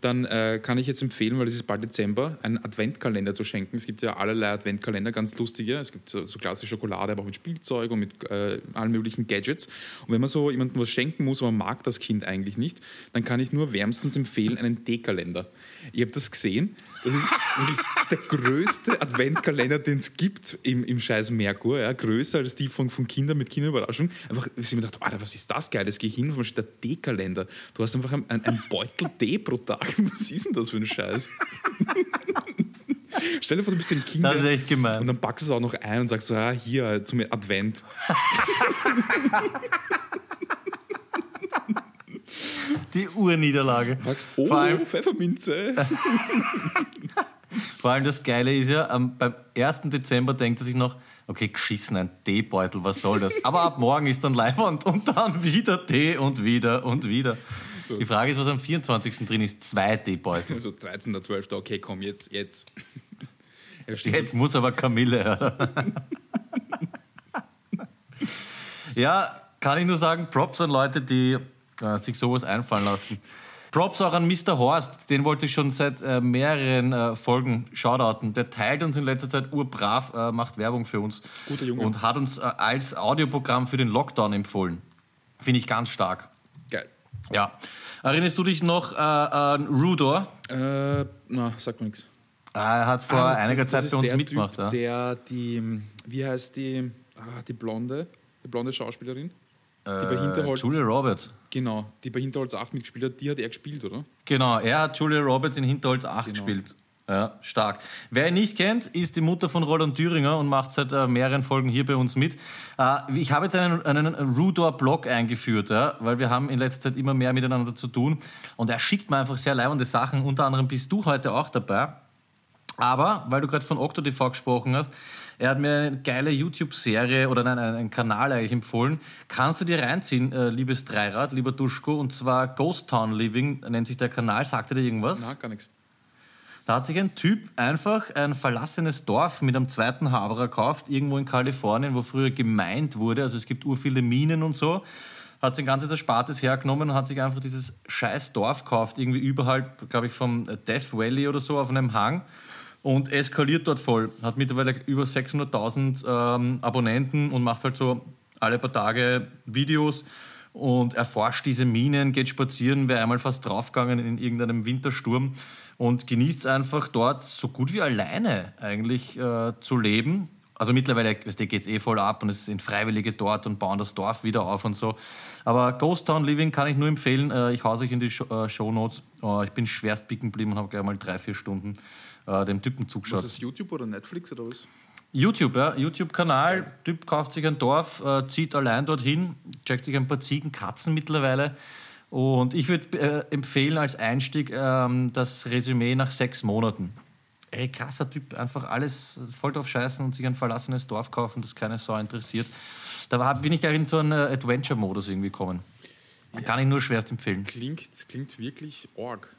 dann äh, kann ich jetzt empfehlen, weil es ist bald Dezember, einen Adventkalender zu schenken. Es gibt ja allerlei Adventkalender, ganz lustige. Es gibt so, so klassische Schokolade, aber auch mit Spielzeug und mit äh, allen möglichen Gadgets. Und wenn man so jemandem was schenken muss, aber mag das Kind eigentlich nicht, dann kann ich nur wärmstens empfehlen einen D-Kalender. Ihr habt das gesehen? Das ist der größte Adventkalender, den es gibt im, im scheiß Merkur. Ja? Größer als die von, von Kindern mit Kinderüberraschung. Einfach, ich habe mir gedacht, was ist das Geiles? Geh hin, der D-Kalender? Du hast einfach einen, einen Beutel D pro Tag. Was ist denn das für ein Scheiß? Stell dir vor, du bist ein Kind. Das ist echt gemein. Und dann packst du es auch noch ein und sagst so, ja, hier zum Advent. Die Urniederlage. Sagst, oh, Vor allem- Pfefferminze. Vor allem das Geile ist ja, am, beim 1. Dezember denkt er sich noch, okay, geschissen, ein Teebeutel, was soll das? Aber ab morgen ist dann Leibwand und dann wieder Tee und wieder und wieder. So. Die Frage ist, was am 24. drin ist. Zwei Teebeutel. So 13.12. Okay, komm, jetzt, jetzt. Jetzt muss aber Kamille ja, kann ich nur sagen, Props an Leute, die äh, sich sowas einfallen lassen. Props auch an Mr. Horst, den wollte ich schon seit äh, mehreren äh, Folgen shoutouten. Der teilt uns in letzter Zeit urbrav, äh, macht Werbung für uns Guter Junge. und hat uns äh, als Audioprogramm für den Lockdown empfohlen. Finde ich ganz stark. Ja. Erinnerst du dich noch äh, an Rudor? Äh, na, sagt mir nichts. Er hat vor Ah, das- einiger das Zeit ist bei uns der mitgemacht. Typ, ja. Der die, wie heißt die, ah, die Blonde, die blonde Schauspielerin, die bei Äh, Hinterholz, Julia Roberts. genau, die bei Hinterholz 8 mitgespielt hat, die hat er gespielt, oder? Genau, er hat Julia Roberts in Hinterholz 8 Genau. gespielt. Ja, stark. Wer ihn nicht kennt, ist die Mutter von Roland Thüringer und macht seit äh, mehreren Folgen hier bei uns mit. Äh, ich habe jetzt einen, einen Rudor-Blog eingeführt, ja, weil wir haben in letzter Zeit immer mehr miteinander zu tun. Und er schickt mir einfach sehr leibende Sachen. Unter anderem bist du heute auch dabei. Aber, weil du gerade von OctoTV gesprochen hast, er hat mir eine geile YouTube-Serie oder nein, einen Kanal eigentlich empfohlen. Kannst du dir reinziehen, äh, liebes Dreirad, lieber Duschko, und zwar Ghost Town Living nennt sich der Kanal. Sagt er dir irgendwas? Na, gar nichts. Da hat sich ein Typ einfach ein verlassenes Dorf mit einem zweiten Haberer gekauft, irgendwo in Kalifornien, wo früher gemeint wurde. Also es gibt ur viele Minen und so. Hat sein ganzes Erspartes hergenommen und hat sich einfach dieses scheiß Dorf gekauft, irgendwie überhalb, glaube ich, vom Death Valley oder so auf einem Hang und eskaliert dort voll. Hat mittlerweile über 600.000 ähm, Abonnenten und macht halt so alle paar Tage Videos und erforscht diese Minen, geht spazieren, wäre einmal fast draufgegangen in irgendeinem Wintersturm und genießt es einfach dort so gut wie alleine eigentlich äh, zu leben. Also mittlerweile geht es eh voll ab und es sind Freiwillige dort und bauen das Dorf wieder auf und so. Aber Ghost Town Living kann ich nur empfehlen. Äh, ich hau's euch in die Show, äh, Show Notes. Äh, ich bin schwerst picken geblieben und habe gleich mal drei, vier Stunden äh, dem Typen zugeschaut. Ist das, YouTube oder Netflix oder was? YouTube, ja, YouTube-Kanal. Typ kauft sich ein Dorf, äh, zieht allein dorthin, checkt sich ein paar Ziegen, Katzen mittlerweile. Und ich würde äh, empfehlen als Einstieg ähm, das Resümee nach sechs Monaten. Ey, krasser Typ, einfach alles voll drauf scheißen und sich ein verlassenes Dorf kaufen, das keine Sau interessiert. Da war, bin ich gleich in so einen äh, Adventure-Modus irgendwie gekommen. Kann ich nur schwerst empfehlen. Klingt, klingt wirklich arg.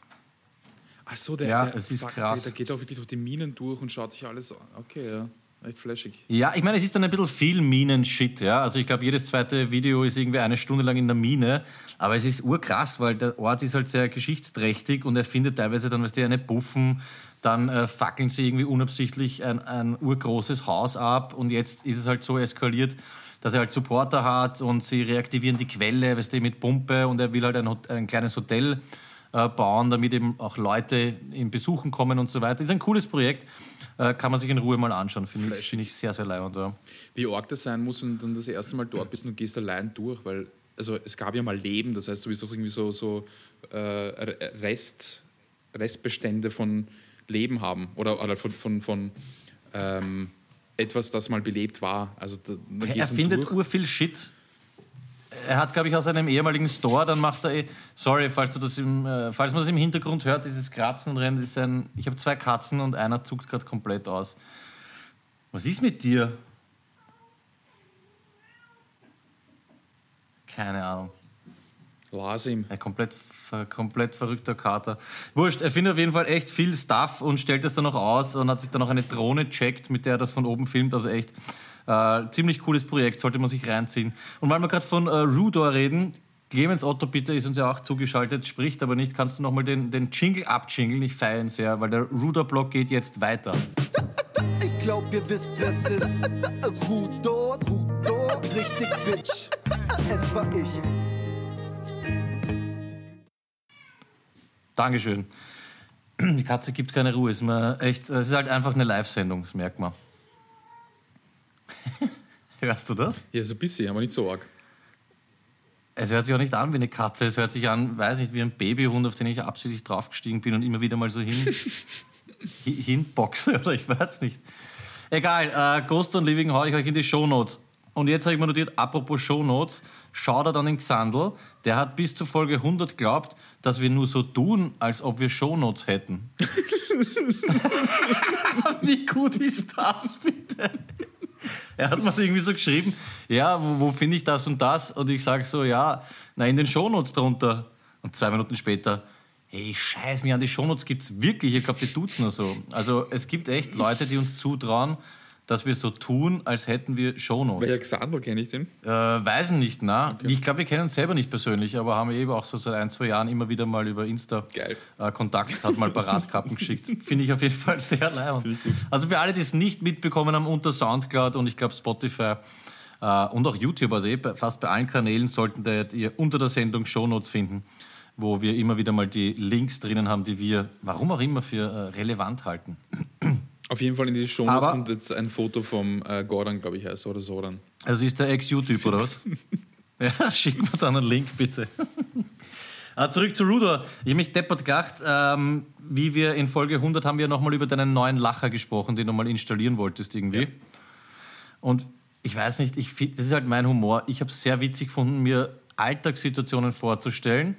Ach so, der, Ja, der, es ist fuck, krass. Der, der geht auch wirklich durch die Minen durch und schaut sich alles an. Okay, ja. Echt flashig. Ja, ich meine, es ist dann ein bisschen viel Minen-Shit, ja. Also ich glaube, jedes zweite Video ist irgendwie eine Stunde lang in der Mine. Aber es ist urkrass, weil der Ort ist halt sehr geschichtsträchtig und er findet teilweise dann, weißt du, eine Buffen, dann äh, fackeln sie irgendwie unabsichtlich ein, ein urgroßes Haus ab und jetzt ist es halt so eskaliert, dass er halt Supporter hat und sie reaktivieren die Quelle, weißt du, mit Pumpe und er will halt ein, ein kleines Hotel äh, bauen, damit eben auch Leute ihn besuchen kommen und so weiter. Ist ein cooles Projekt, äh, kann man sich in Ruhe mal anschauen, finde ich, find ich sehr, sehr leibend. Ja. Wie arg das sein muss, wenn du dann das erste Mal dort bist und du gehst allein durch, weil also es gab ja mal Leben, das heißt, du wirst auch irgendwie so, so äh, Rest, Restbestände von Leben haben oder, oder von, von, von ähm, etwas, das mal belebt war. Also da, da Er findet durch. ur viel Shit. Er hat, glaube ich, aus einem ehemaligen Store, dann macht er, eh- sorry, falls, du das im, äh, falls man das im Hintergrund hört, dieses Kratzen und Rennen, das ist ein, ich habe zwei Katzen und einer zuckt gerade komplett aus. Was ist mit dir? Keine Ahnung. Las ihm. Ein komplett, komplett verrückter Kater. Wurscht, er findet auf jeden Fall echt viel Stuff und stellt das dann noch aus und hat sich dann noch eine Drohne checkt, mit der er das von oben filmt. Also echt äh, ziemlich cooles Projekt, sollte man sich reinziehen. Und weil wir gerade von äh, Rudor reden, Clemens Otto bitte ist uns ja auch zugeschaltet, spricht aber nicht. Kannst du nochmal den, den Jingle abjingeln? Ich feiere ihn sehr, weil der Ruder-Block geht jetzt weiter. Ich glaub, ihr wisst, wer's ist. Rudo, Rudo, richtig Bitch. Es war ich. Dankeschön. Die Katze gibt keine Ruhe. Ist, mir echt, es ist halt einfach eine Live-Sendung, das merkt man. Hörst du das? Ja, so ein bisschen, aber nicht so arg. Es hört sich auch nicht an wie eine Katze, es hört sich an, weiß nicht, wie ein Babyhund, auf den ich absichtlich draufgestiegen bin und immer wieder mal so hin, hi- hinboxe oder ich weiß nicht. Egal, äh, Ghost und Living hau ich euch in die Shownotes. Und jetzt habe ich mir notiert, apropos Shownotes, schaut er dann in Xandl, der hat bis zur Folge 100 glaubt, dass wir nur so tun, als ob wir Shownotes hätten. Wie gut ist das bitte? Er hat mir irgendwie so geschrieben, ja, wo, wo finde ich das und das? Und ich sage so, ja, na in den Shownotes drunter. Und zwei Minuten später, hey, scheiß mir an, die Shownotes gibt es wirklich, ich glaube, die tut's nur so. Also es gibt echt Leute, die uns zutrauen, dass wir so tun, als hätten wir Shownotes. Welcher Xandl kenne ich den? Äh, weisen nicht, na. Ich glaube, wir kennen uns selber nicht persönlich, aber haben eben auch so seit ein, zwei Jahren immer wieder mal über Insta äh, Kontakt, hat mal Paratkappen geschickt. Finde ich auf jeden Fall sehr leibend. Also für alle, die es nicht mitbekommen haben, unter Soundcloud und ich glaube Spotify äh, und auch YouTube, also eh fast bei allen Kanälen sollten da ihr unter der Sendung Shownotes finden, wo wir immer wieder mal die Links drinnen haben, die wir, warum auch immer, für äh, relevant halten. Auf jeden Fall in die Aber- kommt jetzt ein Foto vom äh, Gordon, glaube ich, heißt er, oder Soran. Also ist der Ex-YouTube, oder was? ja, schick mir dann einen Link, bitte. Ah, zurück zu Rudor. Ich habe mich deppert gelacht, ähm, wie wir in Folge 100 haben wir nochmal über deinen neuen Lacher gesprochen, den du mal installieren wolltest irgendwie. Und ich weiß nicht, ich, das ist halt mein Humor. Ich habe es sehr witzig gefunden, mir Alltagssituationen vorzustellen,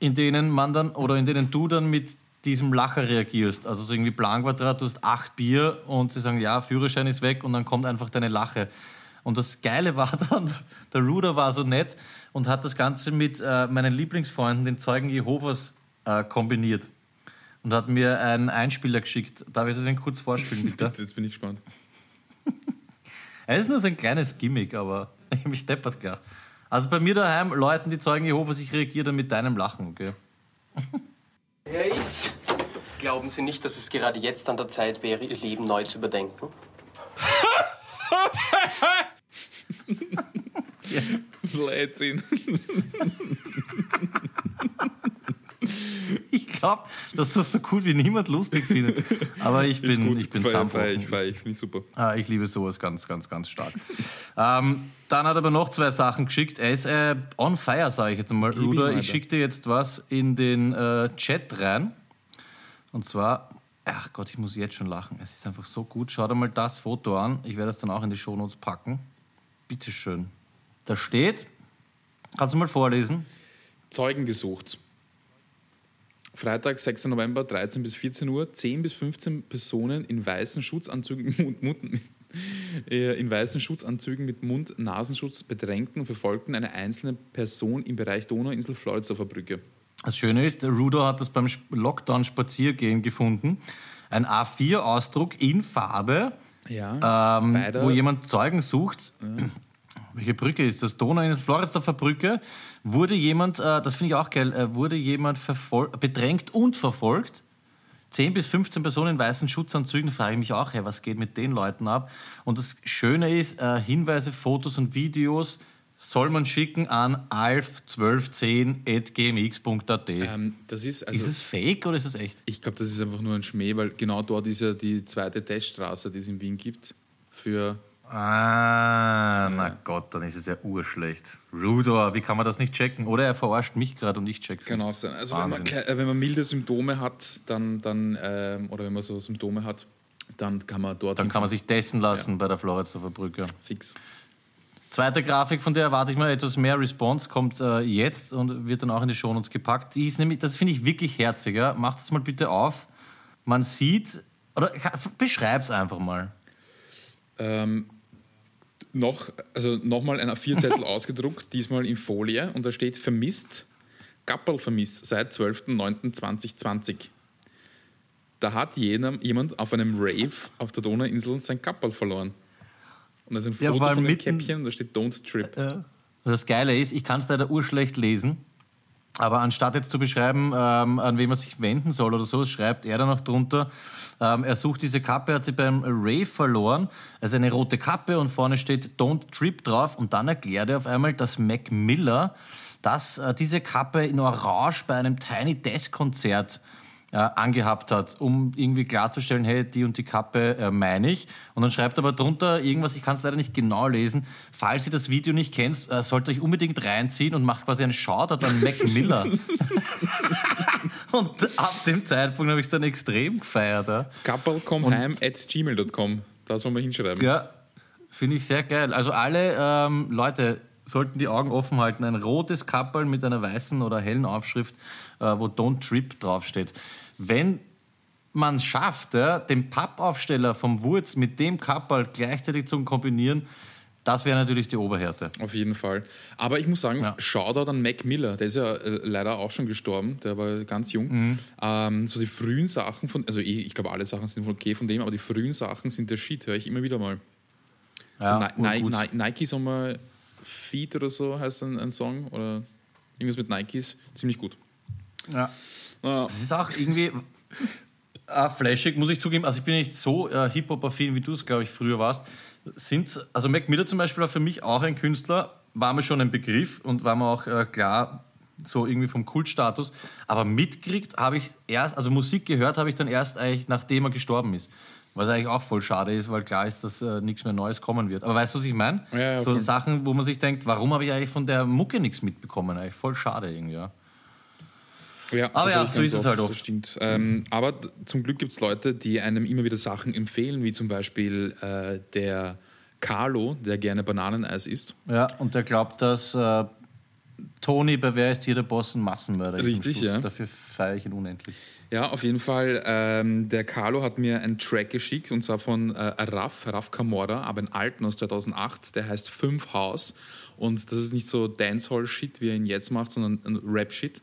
in denen man dann oder in denen du dann mit diesem Lacher reagierst. Also so irgendwie Planquadrat, du hast acht Bier und sie sagen, ja, Führerschein ist weg und dann kommt einfach deine Lache. Und das Geile war dann, der Ruder war so nett und hat das Ganze mit äh, meinen Lieblingsfreunden, den Zeugen Jehovas, äh, kombiniert. Und hat mir einen Einspieler geschickt. Darf ich das kurz vorspielen, bitte? Jetzt bin ich gespannt. Es ist nur so ein kleines Gimmick, aber ich habe mich deppert klar. Also bei mir daheim läuten die Zeugen Jehovas, ich reagiere dann mit deinem Lachen, okay? Er ist. Glauben Sie nicht, dass es gerade jetzt an der Zeit wäre, Ihr Leben neu zu überdenken? Blödsinn. Ich glaube, dass das so gut wie niemand lustig findet. Aber ich bin, ich bin feier, feier, ich feier, ich finde super. Ah, ich liebe sowas ganz, ganz, ganz stark. Ähm, dann hat er aber noch zwei Sachen geschickt. Er ist äh, on fire, sage ich jetzt mal. ihm Ruder, ich schicke dir jetzt was in den äh, Chat rein. Und zwar, ach Gott, ich muss jetzt schon lachen. Es ist einfach so gut. Schau dir mal das Foto an. Ich werde es dann auch in die Shownotes packen. Bitteschön. Da steht, kannst du mal vorlesen? Zeugen gesucht. Freitag, 6. November, 13 bis 14 Uhr, 10 bis 15 Personen in weißen Schutzanzügen, Mund, Mund, in weißen Schutzanzügen mit Mund-Nasenschutz bedrängten und verfolgten eine einzelne Person im Bereich Donauinsel Floridsdorfer Brücke. Das Schöne ist, Rudo hat das beim Sp- Lockdown-Spaziergehen gefunden. Ein A4-Ausdruck in Farbe, Ja, ähm, wo jemand Zeugen sucht. Welche Brücke ist das? Donau in Floridsdorfer Brücke. Wurde jemand, äh, das finde ich auch geil, äh, wurde jemand bedrängt und verfolgt. 10 bis 15 Personen in weißen Schutzanzügen, frage ich mich auch, hey, was geht mit den Leuten ab? Und das Schöne ist, äh, Hinweise, Fotos und Videos soll man schicken an alf1210.gmx.at. ähm, das ist, also, ist es fake oder ist es echt? ich glaube, das ist einfach nur ein Schmäh, weil genau dort ist ja die zweite Teststraße, die es in Wien gibt, für Ah, na Gott, dann ist es ja urschlecht. Rudor, wie kann man das nicht checken? Oder er verarscht mich gerade und ich check's Kann nicht. auch sein. Also wenn man, äh, wenn man milde Symptome hat, dann, dann ähm, oder wenn man so Symptome hat, dann kann man dort Dann kann man sich testen lassen bei der Floridsdorfer Brücke. fix. Zweite Grafik, von der erwarte ich mal etwas mehr Response, kommt äh, jetzt und wird dann auch in die Shownotes gepackt. Die ist nämlich, das finde ich wirklich herzig. Ja? Macht es mal bitte auf. Man sieht, oder beschreib's einfach mal. Ähm, noch, also nochmal ein A4-Zettel ausgedruckt, diesmal in Folie und da steht vermisst, Gappel vermisst seit 12.09.2020. Da hat jener, jemand auf einem Rave auf der Donauinsel sein Kappel verloren. Und da ist ein Ja, Foto allem von dem mitten- Käppchen und da steht Don't Trip. Ja. Und das Geile ist, ich kann es leider urschlecht lesen. Aber anstatt jetzt zu beschreiben, ähm, an wen man sich wenden soll oder so, schreibt er dann noch drunter, ähm, er sucht diese Kappe, hat sie beim Rave verloren. Also eine rote Kappe und vorne steht Don't Trip drauf. Und dann erklärt er auf einmal, dass Mac Miller dass, äh, diese Kappe in Orange bei einem Tiny Desk Konzert äh, angehabt hat, um irgendwie klarzustellen, hey, die und die Kappe äh, meine ich. Und dann schreibt er aber drunter irgendwas, ich kann es leider nicht genau lesen. Falls ihr das Video nicht kennt, äh, sollt ihr euch unbedingt reinziehen und macht quasi einen Shoutout an Mac Miller. und ab dem Zeitpunkt habe ich es dann extrem gefeiert. Ja, Couplecomheim at gmail.com. Das wollen wir hinschreiben. ja finde ich sehr geil. Also alle ähm, Leute sollten die Augen offen halten. Ein rotes Kappel mit einer weißen oder hellen Aufschrift, äh, wo Don't Trip draufsteht. Wenn man es schafft, ja, den Pappaufsteller vom Wurz mit dem Kappel gleichzeitig zu kombinieren, das wäre natürlich die Oberhärte. Auf jeden Fall. Aber ich muss sagen, Ja. Shoutout an Mac Miller, der ist ja äh, leider auch schon gestorben, der war ganz jung. Mhm. Ähm, so die frühen Sachen von, also ich, ich glaube, alle Sachen sind okay von dem, aber die frühen Sachen sind der Shit, höre ich immer wieder mal. Ja, so Ni. Ni Nike Sommer Feed oder so heißt ein, ein Song oder irgendwas mit Nikes, ziemlich gut. Ja. Ja. Das ist auch irgendwie äh, flashig, muss ich zugeben. Also ich bin nicht so äh, Hip-Hop-affin, wie du es, glaube ich, früher warst. Sind's, also Mac Miller zum Beispiel war für mich auch ein Künstler, war mir schon ein Begriff und war mir auch äh, klar, so irgendwie vom Kultstatus. Aber mitgekriegt habe ich erst, also Musik gehört habe ich dann erst eigentlich, nachdem er gestorben ist. Was eigentlich auch voll schade ist, weil klar ist, dass äh, nichts mehr Neues kommen wird. Aber weißt du, was ich meine? Ja, ja, so. Sachen, wo man sich denkt, warum habe ich eigentlich von der Mucke nichts mitbekommen? Eigentlich voll schade irgendwie. Ja. Ja, Aber das ja, so ist es halt Das oft. stimmt. Ähm, aber zum Glück gibt es Leute, die einem immer wieder Sachen empfehlen, wie zum Beispiel äh, der Carlo, der gerne Bananeneis isst. Ja, und der glaubt, dass äh, Tony bei Wer ist hier der Boss ein Massenmörder ist. Richtig, ja. Dafür feiere ich ihn unendlich. Ja, auf jeden Fall. Ähm, der Carlo hat mir einen Track geschickt und zwar von äh, Raf, Raf Camorra, aber einen alten aus 2008. Der heißt Fünf Haus und das ist nicht so Dancehall-Shit, wie er ihn jetzt macht, sondern Rap-Shit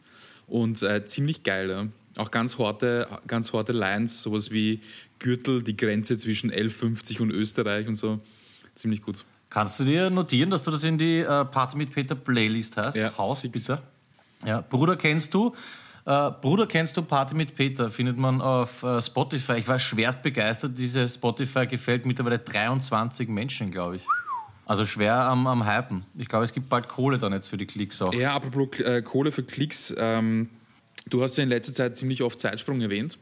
und äh, ziemlich geil. Ja. Auch ganz harte, ganz harte Lines, sowas wie Gürtel, die Grenze zwischen L50 und Österreich und so. Ziemlich gut. Kannst du dir notieren, dass du das in die äh, Party mit Peter Playlist hast? Ja, Haus, fix. bitte. Ja, Bruder kennst du? Äh, Bruder kennst du Party mit Peter? Findet man auf äh, Spotify. Ich war schwerst begeistert. Diese Spotify gefällt mittlerweile 23 Menschen, glaube ich. Also schwer am, am Hypen. Ich glaube, es gibt bald Kohle dann jetzt für die Klicks auch. Ja, apropos äh, Kohle für Klicks. Ähm, du hast ja in letzter Zeit ziemlich oft Zeitsprung erwähnt,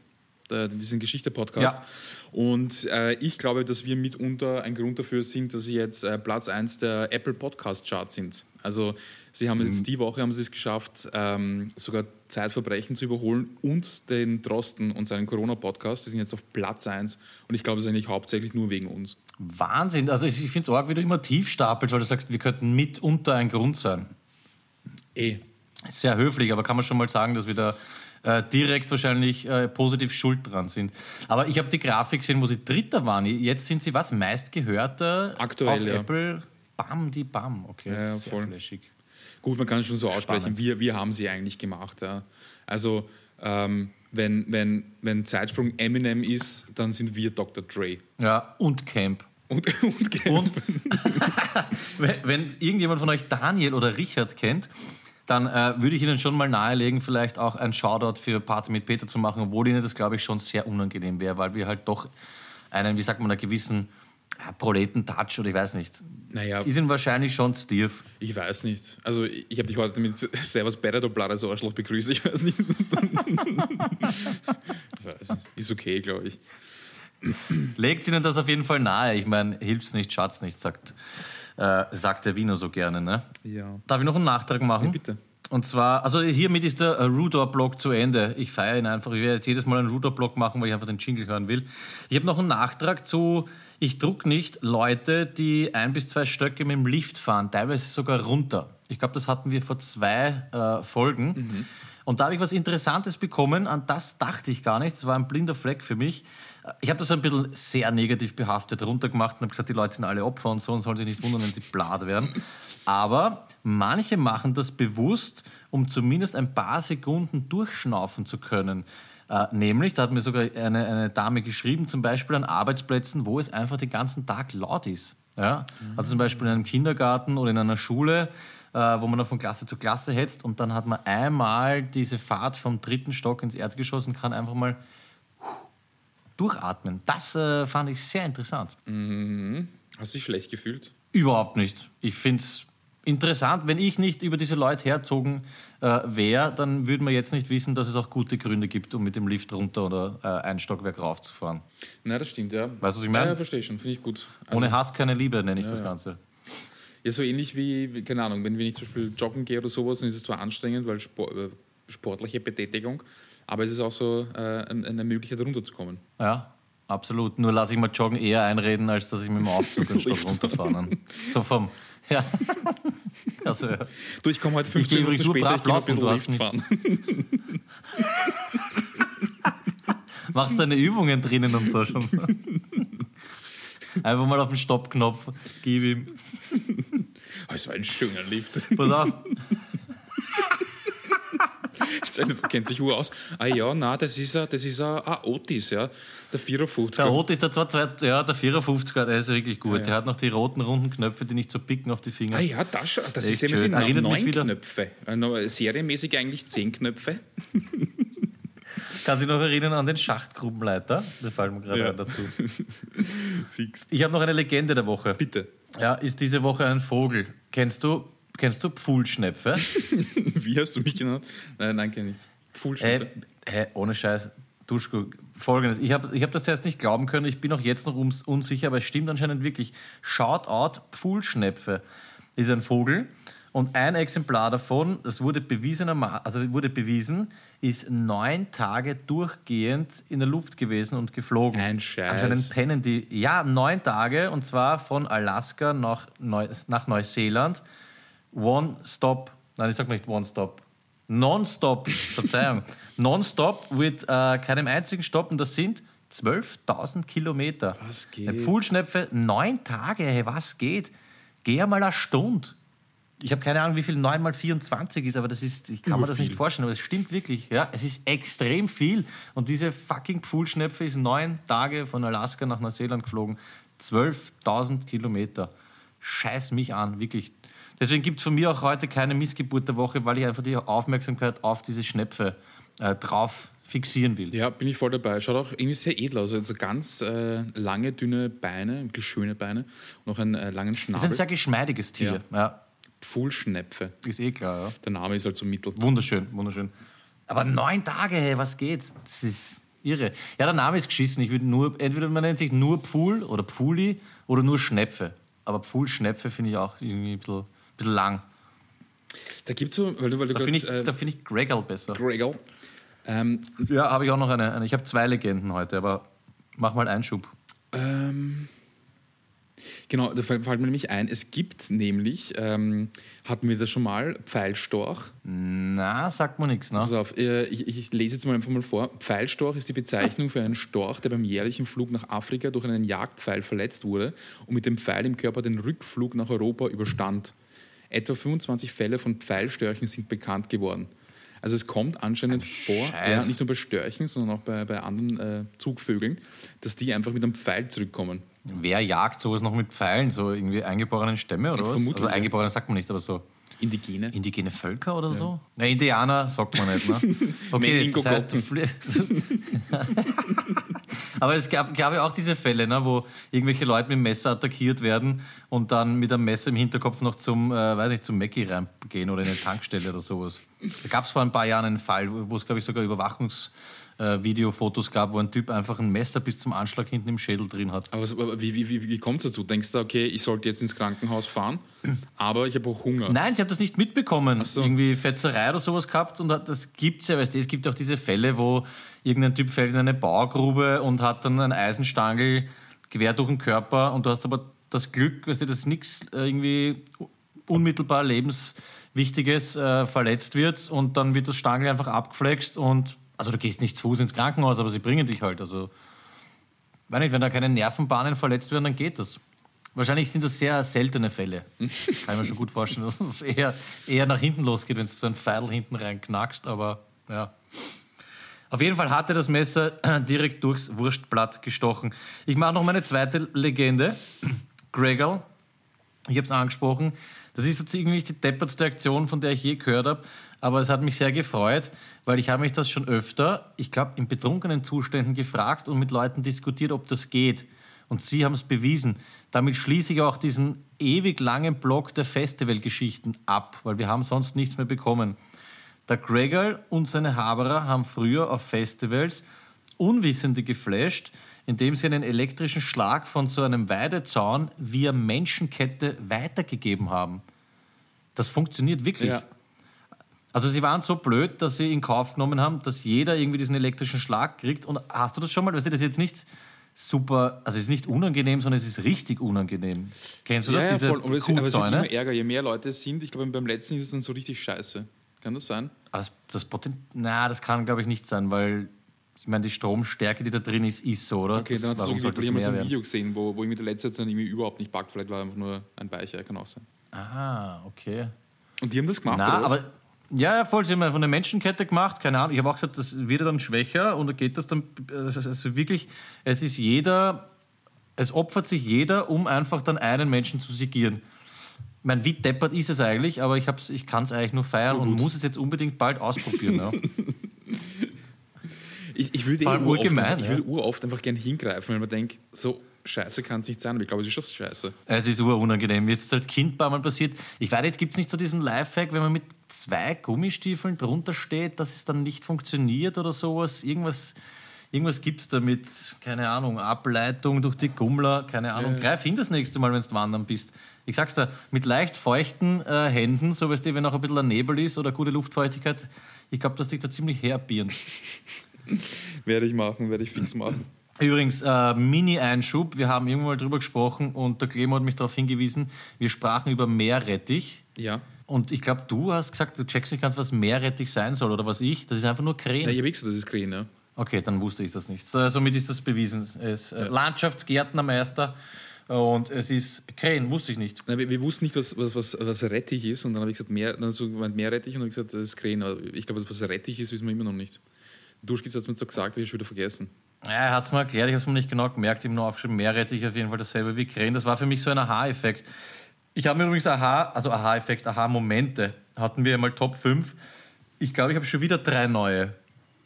äh, diesen Geschichte-Podcast. Ja. Und äh, ich glaube, dass wir mitunter ein Grund dafür sind, dass sie jetzt äh, Platz 1 der Apple Podcast Charts sind. Also sie haben es jetzt die Woche haben sie es geschafft, ähm, sogar Zeitverbrechen zu überholen und den Drosten und seinen Corona-Podcast. Die sind jetzt auf Platz 1 und ich glaube, es ist eigentlich hauptsächlich nur wegen uns. Wahnsinn. Also ich, ich finde es arg, wie du immer tief stapelst, weil du sagst, wir könnten mitunter ein Grund sein. Eh. Sehr höflich, aber kann man schon mal sagen, dass wir da äh, direkt wahrscheinlich äh, positiv schuld dran sind. Aber ich habe die Grafik gesehen, wo sie Dritter waren. Jetzt sind sie was? Meistgehörter Aktuell, auf ja. Apple? Bam, die Bam. Okay, Ja, ja, sehr voll. flashig. Gut, man kann es schon so aussprechen. Spannend. Wir, wir haben sie eigentlich gemacht. Ja. Also, ähm, wenn, wenn, wenn Zeitsprung Eminem ist, dann sind wir Dr. Dre. Ja, und Camp. Und, und, Und wenn, wenn irgendjemand von euch Daniel oder Richard kennt, dann äh, würde ich Ihnen schon mal nahelegen, vielleicht auch ein Shoutout für Party mit Peter zu machen, obwohl Ihnen das, glaube ich, schon sehr unangenehm wäre, weil wir halt doch einen, wie sagt man, einen gewissen ja, Proleten-Touch oder ich weiß nicht. naja, Ist Ihnen wahrscheinlich schon stief. ich weiß nicht. Also, ich, ich habe dich heute mit Servus Better, du so Arschloch begrüßt. Ich weiß nicht. ich weiß nicht. Ist okay, glaube ich. Legt Ihnen das auf jeden Fall nahe. Ich meine, hilft's nicht, schaut's nicht, sagt, äh, sagt der Wiener so gerne. Ne? Ja. Darf ich noch einen Nachtrag machen? Ja, bitte. Und zwar, also hiermit ist der Rudor-Blog zu Ende. Ich feiere ihn einfach. Ich werde jetzt jedes Mal einen Rudor-Blog machen, weil ich einfach den Jingle hören will. Ich habe noch einen Nachtrag zu, ich druck nicht Leute, die ein bis zwei Stöcke mit dem Lift fahren, teilweise sogar runter. Ich glaube, das hatten wir vor zwei äh, Folgen. Und da habe ich was Interessantes bekommen, an das dachte ich gar nicht. Es war ein blinder Fleck für mich. Ich habe das ein bisschen sehr negativ behaftet runtergemacht und habe gesagt, die Leute sind alle Opfer und so und sollen sich nicht wundern, wenn sie blatt werden. Aber manche machen das bewusst, um zumindest ein paar Sekunden durchschnaufen zu können. Äh, nämlich, da hat mir sogar eine, eine Dame geschrieben, zum Beispiel an Arbeitsplätzen, wo es einfach den ganzen Tag laut ist. Ja? Also zum Beispiel in einem Kindergarten oder in einer Schule, äh, wo man dann von Klasse zu Klasse hetzt und dann hat man einmal diese Fahrt vom dritten Stock ins Erdgeschoss und kann einfach mal durchatmen. Das äh, fand ich sehr interessant. Hast du dich schlecht gefühlt? Überhaupt nicht. Ich finde es interessant. Wenn ich nicht über diese Leute herzogen äh, wäre, dann würden wir jetzt nicht wissen, dass es auch gute Gründe gibt, um mit dem Lift runter oder äh, ein Stockwerk raufzufahren. Nein, das stimmt, ja. Weißt du, was ich meine? Ja, ja verstehe schon. Finde ich gut. Also, Ohne Hass keine Liebe, nenne ich das ja. Ganze. Ja, so ähnlich wie, keine Ahnung, wenn, wenn ich zum Beispiel joggen gehe oder sowas, dann ist es zwar anstrengend, weil Sport, äh, sportliche Betätigung, aber es ist auch so äh, ein- eine Möglichkeit, runterzukommen. Ja, absolut. Nur lasse ich mal Joggen eher einreden, als dass ich mit dem Aufzug einen Stock Lift. runterfahre. So vom. Ja. Also, ja. Du, ich komme heute Ich 15 gehe Minuten später, brav ich gehe ein bisschen Lift fahren. Machst deine Übungen drinnen und so schon. So. Einfach mal auf den Stoppknopf, gib ihm. Oh, es war ein schöner Lift. Pass auf. Vor, kennt sich Uhr aus. Ah ja, na, das ist ein, das ist ein, ein Otis, ja. Der 54. Der Rot ist der zwar zweit, ja, der 54er, der ist wirklich gut. Ah, ja. Der hat noch die roten runden Knöpfe, die nicht so picken auf die Finger. Ah ja, das, das Echt ist der mit den Erinnert neun Knöpfe. No, Serienmäßig eigentlich zehn Knöpfe. Kann sich noch erinnern an den Schachtgrubenleiter? Da fallen mir gerade Ja. dazu. Fix. Ich habe noch eine Legende der Woche. Bitte. Ja, ist diese Woche ein Vogel. Kennst du, kennst du Pfuhlschnepfe? Wie hast du mich genannt? Nein, nein, kenn ich nicht. Full Hey, hey, ohne Scheiß, Duschko, folgendes. Ich habe ich hab das erst nicht glauben können, ich bin auch jetzt noch ums- unsicher, aber es stimmt anscheinend wirklich. Shoutout Pfuhlschnepfe ist ein Vogel und ein Exemplar davon, das wurde also wurde bewiesen, ist neun Tage durchgehend in der Luft gewesen und geflogen. Ein Scheiß. Anscheinend pennen die, ja, neun Tage und zwar von Alaska nach, Neu nach Neuseeland. One Stop, nein, ich sag nicht One Stop. Nonstop, Verzeihung. Nonstop mit äh, keinem einzigen Stopp und das sind 12.000 Kilometer. Was geht? Eine Pfuhlschnepfe, neun Tage, hey, was geht? Geh mal eine Stunde. Ich habe keine Ahnung, wie viel 9 mal 24 ist, aber das ist, ich kann mir das nicht vorstellen, aber es stimmt wirklich. Ja, es ist extrem viel. Und diese fucking Pfuhlschnepfe ist neun Tage von Alaska nach Neuseeland geflogen. 12.000 Kilometer. Scheiß mich an, wirklich. Deswegen gibt es von mir auch heute keine Missgeburt der Woche, weil ich einfach die Aufmerksamkeit auf diese Schnepfe äh, drauf fixieren will. Ja, bin ich voll dabei. Schaut auch irgendwie sehr edel aus. Also ganz äh, lange, dünne Beine, wirklich schöne Beine. Noch einen äh, langen Das ist ein Schnabel. sehr geschmeidiges Tier. Ja. Fullschnepfe. ist eh klar, ja. Der Name ist halt so mittel. Wunderschön, wunderschön. Aber neun Tage, hey, was geht? Das ist irre. Ja, der Name ist geschissen. Ich würde nur, entweder man nennt sich nur Pfuhl oder Pfuli oder nur Schnepfe. Aber Pfuhl-Schnepfe finde ich auch irgendwie ein bisschen, bisschen lang. Da gibt es so, weil du, weil du Da finde ich, äh, find ich Gregor besser. Gregor. Ähm, Ja, habe ich auch noch eine. eine. Ich habe zwei Legenden heute, aber mach mal Einschub. ähm, genau, da fällt fällt mir nämlich ein, es gibt nämlich, ähm, hatten wir das schon mal, Pfeilstorch. Na, sagt man nichts, ne? Pass auf, äh, ich, ich lese jetzt mal einfach mal vor. Pfeilstorch ist die Bezeichnung für einen Storch, der beim jährlichen Flug nach Afrika durch einen Jagdpfeil verletzt wurde und mit dem Pfeil im Körper den Rückflug nach Europa überstand. Etwa 25 Fälle von Pfeilstörchen sind bekannt geworden. Also es kommt anscheinend vor, Scheiß. ja, nicht nur bei Störchen, sondern auch bei, bei anderen äh, Zugvögeln, dass die einfach mit einem Pfeil zurückkommen. Wer jagt sowas noch mit Pfeilen? So irgendwie eingeborenen Stämme oder was? Vermutlich, Also ja. eingeborene sagt man nicht, aber so. Indigene. Indigene Völker oder so? Na, Indianer sagt man nicht, ne? Okay, das heißt, du Aber es gab, gab ja auch diese Fälle, ne, wo irgendwelche Leute mit dem Messer attackiert werden und dann mit einem Messer im Hinterkopf noch zum, äh, weiß nicht, zum Mackie reingehen oder in eine Tankstelle oder sowas. Da gab es vor ein paar Jahren einen Fall, wo es, glaube ich, sogar Überwachungsvideofotos äh, Videofotos gab, wo ein Typ einfach ein Messer bis zum Anschlag hinten im Schädel drin hat. Aber, aber wie, wie, wie, wie kommt es dazu? Denkst du, okay, ich sollte jetzt ins Krankenhaus fahren, aber ich habe auch Hunger. Nein, sie haben das nicht mitbekommen. so. Irgendwie Fetzerei oder sowas gehabt und hat, das gibt es ja, weißt du, es gibt auch diese Fälle, wo irgendein Typ fällt in eine Baugrube und hat dann einen Eisenstangel quer durch den Körper und du hast aber das Glück, weißt du, dass nichts äh, irgendwie unmittelbar lebenswichtiges äh, verletzt wird und dann wird das Stangel einfach abgeflext und also du gehst nicht zu Fuß ins Krankenhaus, aber sie bringen dich halt. Also, weiß nicht, wenn da keine Nervenbahnen verletzt werden, dann geht das. Wahrscheinlich sind das sehr seltene Fälle. Kann ich mir schon gut vorstellen, dass es eher, eher nach hinten losgeht, wenn du so ein Pfeil hinten rein knackst, aber ja. Auf jeden Fall hatte das Messer direkt durchs Wurstblatt gestochen. Ich mache noch meine zweite Legende. Gregor, ich habe es angesprochen, Das ist jetzt irgendwie die deppertste Aktion, von der ich je gehört habe. Aber es hat mich sehr gefreut, weil ich habe mich das schon öfter, ich glaube, in betrunkenen Zuständen gefragt und mit Leuten diskutiert, ob das geht. Und sie haben es bewiesen. Damit schließe ich auch diesen ewig langen Block der Festivalgeschichten ab, weil wir haben sonst nichts mehr bekommen. Der Gregor und seine Haberer haben früher auf Festivals Unwissende geflasht, indem sie einen elektrischen Schlag von so einem Weidezaun via Menschenkette weitergegeben haben. Das funktioniert wirklich. Ja. Also sie waren so blöd, dass sie in Kauf genommen haben, dass jeder irgendwie diesen elektrischen Schlag kriegt. Und hast du das schon mal? Weißt du, das ist jetzt nicht super, also es ist nicht unangenehm, sondern es ist richtig unangenehm. Kennst du das? ja, ja, diese voll. Aber es, aber es wird immer ärger, je mehr Leute es sind. Ich glaube, beim letzten ist es dann so richtig scheiße. Kann das sein? Das, das Potent Na, das kann, glaube ich, nicht sein, weil ich meine, die Stromstärke, die da drin ist, ist so, oder? Okay, das, dann hast du so irgendwie, habe mal so ein? Video gesehen, wo, wo irgendwie der letzte jetzt dann irgendwie überhaupt nicht packt. Vielleicht war einfach nur ein Beicher, kann auch sein. Ah, okay. Und die haben das gemacht, Na, oder was? aber ja, ja, voll. Sie haben von der Menschenkette gemacht, keine Ahnung. Ich habe auch gesagt, das wird dann schwächer und da geht das dann also wirklich. Es ist jeder, es opfert sich jeder, um einfach dann einen Menschen zu sigieren. Ich meine, wie deppert ist es eigentlich, aber ich, ich kann es eigentlich nur feiern und muss es jetzt unbedingt bald ausprobieren. Ja. Ich, ich würde eh uroft, ja. uroft einfach gerne hingreifen, weil man denkt, so scheiße kann es nicht sein, aber ich glaube, es ist schon scheiße. Es ist unangenehm. Mir ist es als Kind ein paar Mal passiert. Ich weiß nicht, gibt es nicht so diesen Lifehack, wenn man mit zwei Gummistiefeln drunter steht, dass es dann nicht funktioniert oder sowas? Irgendwas, irgendwas gibt es da mit, keine Ahnung, Ableitung durch die Gummler, keine Ahnung. Greif hin das nächste Mal, wenn du wandern bist. Ich sag's dir, mit leicht feuchten äh, Händen, so weißt du, wenn auch ein bisschen ein Nebel ist oder gute Luftfeuchtigkeit, ich glaube, dass dich da ziemlich herbieren. Werde ich machen, werde ich fix machen. Übrigens, äh, Mini-Einschub, wir haben irgendwann mal drüber gesprochen und der Clemo hat mich darauf hingewiesen, wir sprachen über Meerrettich. Ja. Und ich glaube, du hast gesagt, du checkst nicht ganz, was Meerrettich sein soll oder was ich. Das ist einfach nur Krähen. Ja, ich habe eh gesagt, das ist grün, ja. Okay, dann wusste ich das nicht. So, Somit ist das bewiesen. Es äh, Landschaftsgärtnermeister und es ist Krähen, wusste ich nicht. Nein, wir, wir wussten nicht, was, was, was, was Rettich ist und dann habe ich gesagt, mehr, dann so gemeint Meerrettich und dann habe ich gesagt, das ist Krähen. Ich glaube, was Rettich ist, wissen wir immer noch nicht. Duschkitz hat es mir so gesagt, habe ich schon wieder vergessen. Ja, er hat es mir erklärt, ich habe es mir nicht genau gemerkt, ich habe nur aufgeschrieben, Meerrettich auf jeden Fall dasselbe wie Krähen. Das war für mich so ein Aha-Effekt. Ich habe mir übrigens Aha, also Aha-Effekt, Aha-Momente, hatten wir mal Top 5. Ich glaube, ich habe schon wieder drei neue,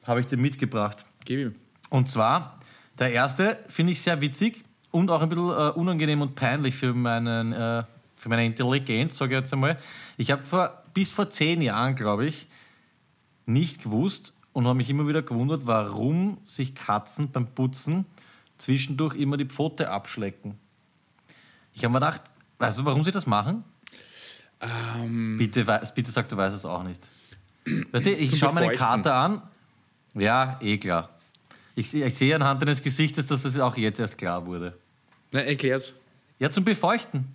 habe ich dir mitgebracht. Gib ihm. Und zwar, der erste finde ich sehr witzig und auch ein bisschen äh, unangenehm und peinlich für, meinen, äh, für meine Intelligenz, sage ich jetzt einmal. Ich habe vor, bis vor zehn Jahren, glaube ich, nicht gewusst und habe mich immer wieder gewundert, warum sich Katzen beim Putzen zwischendurch immer die Pfote abschlecken. Ich habe mir gedacht, weißt du, warum sie das machen? Ähm, Bitte, bitte sag, du weißt es auch nicht. Weißt du, ich schaue meine. Karte an. Ja, eh klar. Ich, ich sehe anhand deines Gesichtes, dass das auch jetzt erst klar wurde. na, erklär's. Ja, zum Befeuchten.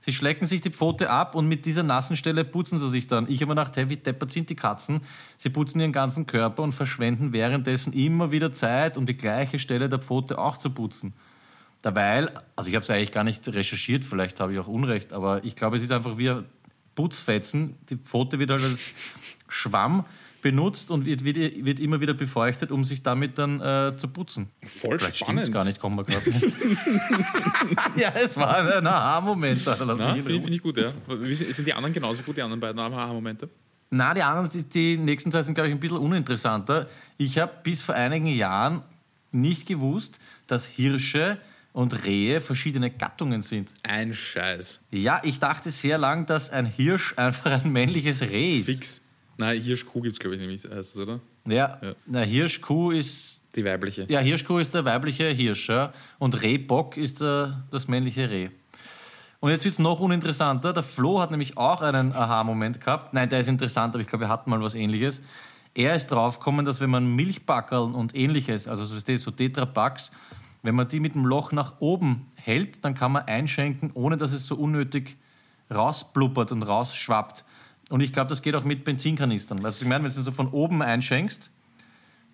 Sie schlecken sich die Pfote ab und mit dieser nassen Stelle putzen sie sich dann. Ich habe mir gedacht, hey, wie deppert sind die Katzen? Sie putzen ihren ganzen Körper und verschwenden währenddessen immer wieder Zeit, um die gleiche Stelle der Pfote auch zu putzen. Derweil, also ich habe es eigentlich gar nicht recherchiert, vielleicht habe ich auch Unrecht, aber ich glaube, es ist einfach wie Putzfetzen. Die Pfote wird halt als Schwamm benutzt und wird, wird, wird immer wieder befeuchtet, um sich damit dann äh, zu putzen. Voll Vielleicht spannend. gar nicht, kommen wir gerade nicht. ja, es war ein Aha-Moment. Finde find ich gut, ja. Sind die anderen genauso gut, die anderen beiden Aha-Momente? Na, die anderen, die, die nächsten zwei sind, glaube ich, ein bisschen uninteressanter. Ich habe bis vor einigen Jahren nicht gewusst, dass Hirsche und Rehe verschiedene Gattungen sind. Ein Scheiß. Ja, ich dachte sehr lang, dass ein Hirsch einfach ein männliches Reh ist. Fix. Nein, Hirschkuh gibt es, glaube ich, nämlich, heißt es, oder? Ja, Ja. Na, Hirschkuh ist. Die weibliche. Ja, Hirschkuh ist der weibliche Hirsch ja, und Rehbock ist der, das männliche Reh. Und jetzt wird es noch uninteressanter. Der Flo hat nämlich auch einen Aha-Moment gehabt. Nein, der ist interessant, aber ich glaube, wir hatten mal was ähnliches. Er ist draufgekommen, dass wenn man Milchbackerl und ähnliches, also so, Tetrapacks, wenn man die mit dem Loch nach oben hält, dann kann man einschenken, ohne dass es so unnötig rausblubbert und rausschwappt. Und ich glaube, das geht auch mit Benzinkanistern. Weißt du, ich meine, wenn du so von oben einschenkst,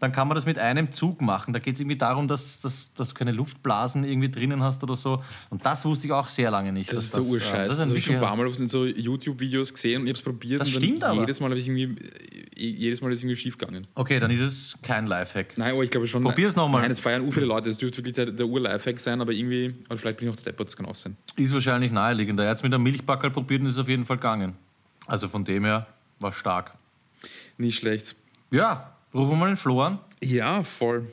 dann kann man das mit einem Zug machen. Da geht es irgendwie darum, dass, dass, dass du keine Luftblasen irgendwie drinnen hast oder so. Und das wusste ich auch sehr lange nicht. Das ist der Urscheiß. äh, Das, Das, ein habe ich schon ein paar Mal auf so YouTube-Videos gesehen und ich habe es probiert. Das stimmt aber. jedes Mal habe ich irgendwie eh- jedes Mal ist irgendwie schief gegangen. Okay, dann ist es kein Lifehack. Nein, aber ich glaube schon. Probier's noch mal. Nein, es feiern u viele Leute. Das dürfte wirklich der, der Ur-Lifehack sein, aber irgendwie, oder vielleicht bin ich auch Stepper, das kann auch sein. Ist wahrscheinlich naheliegender. Er hat es mit einem Milchbackel probiert und ist auf jeden Fall gegangen. Also von dem her war stark. Nicht schlecht. Ja, rufen wir mal den Flo an. Ja, voll.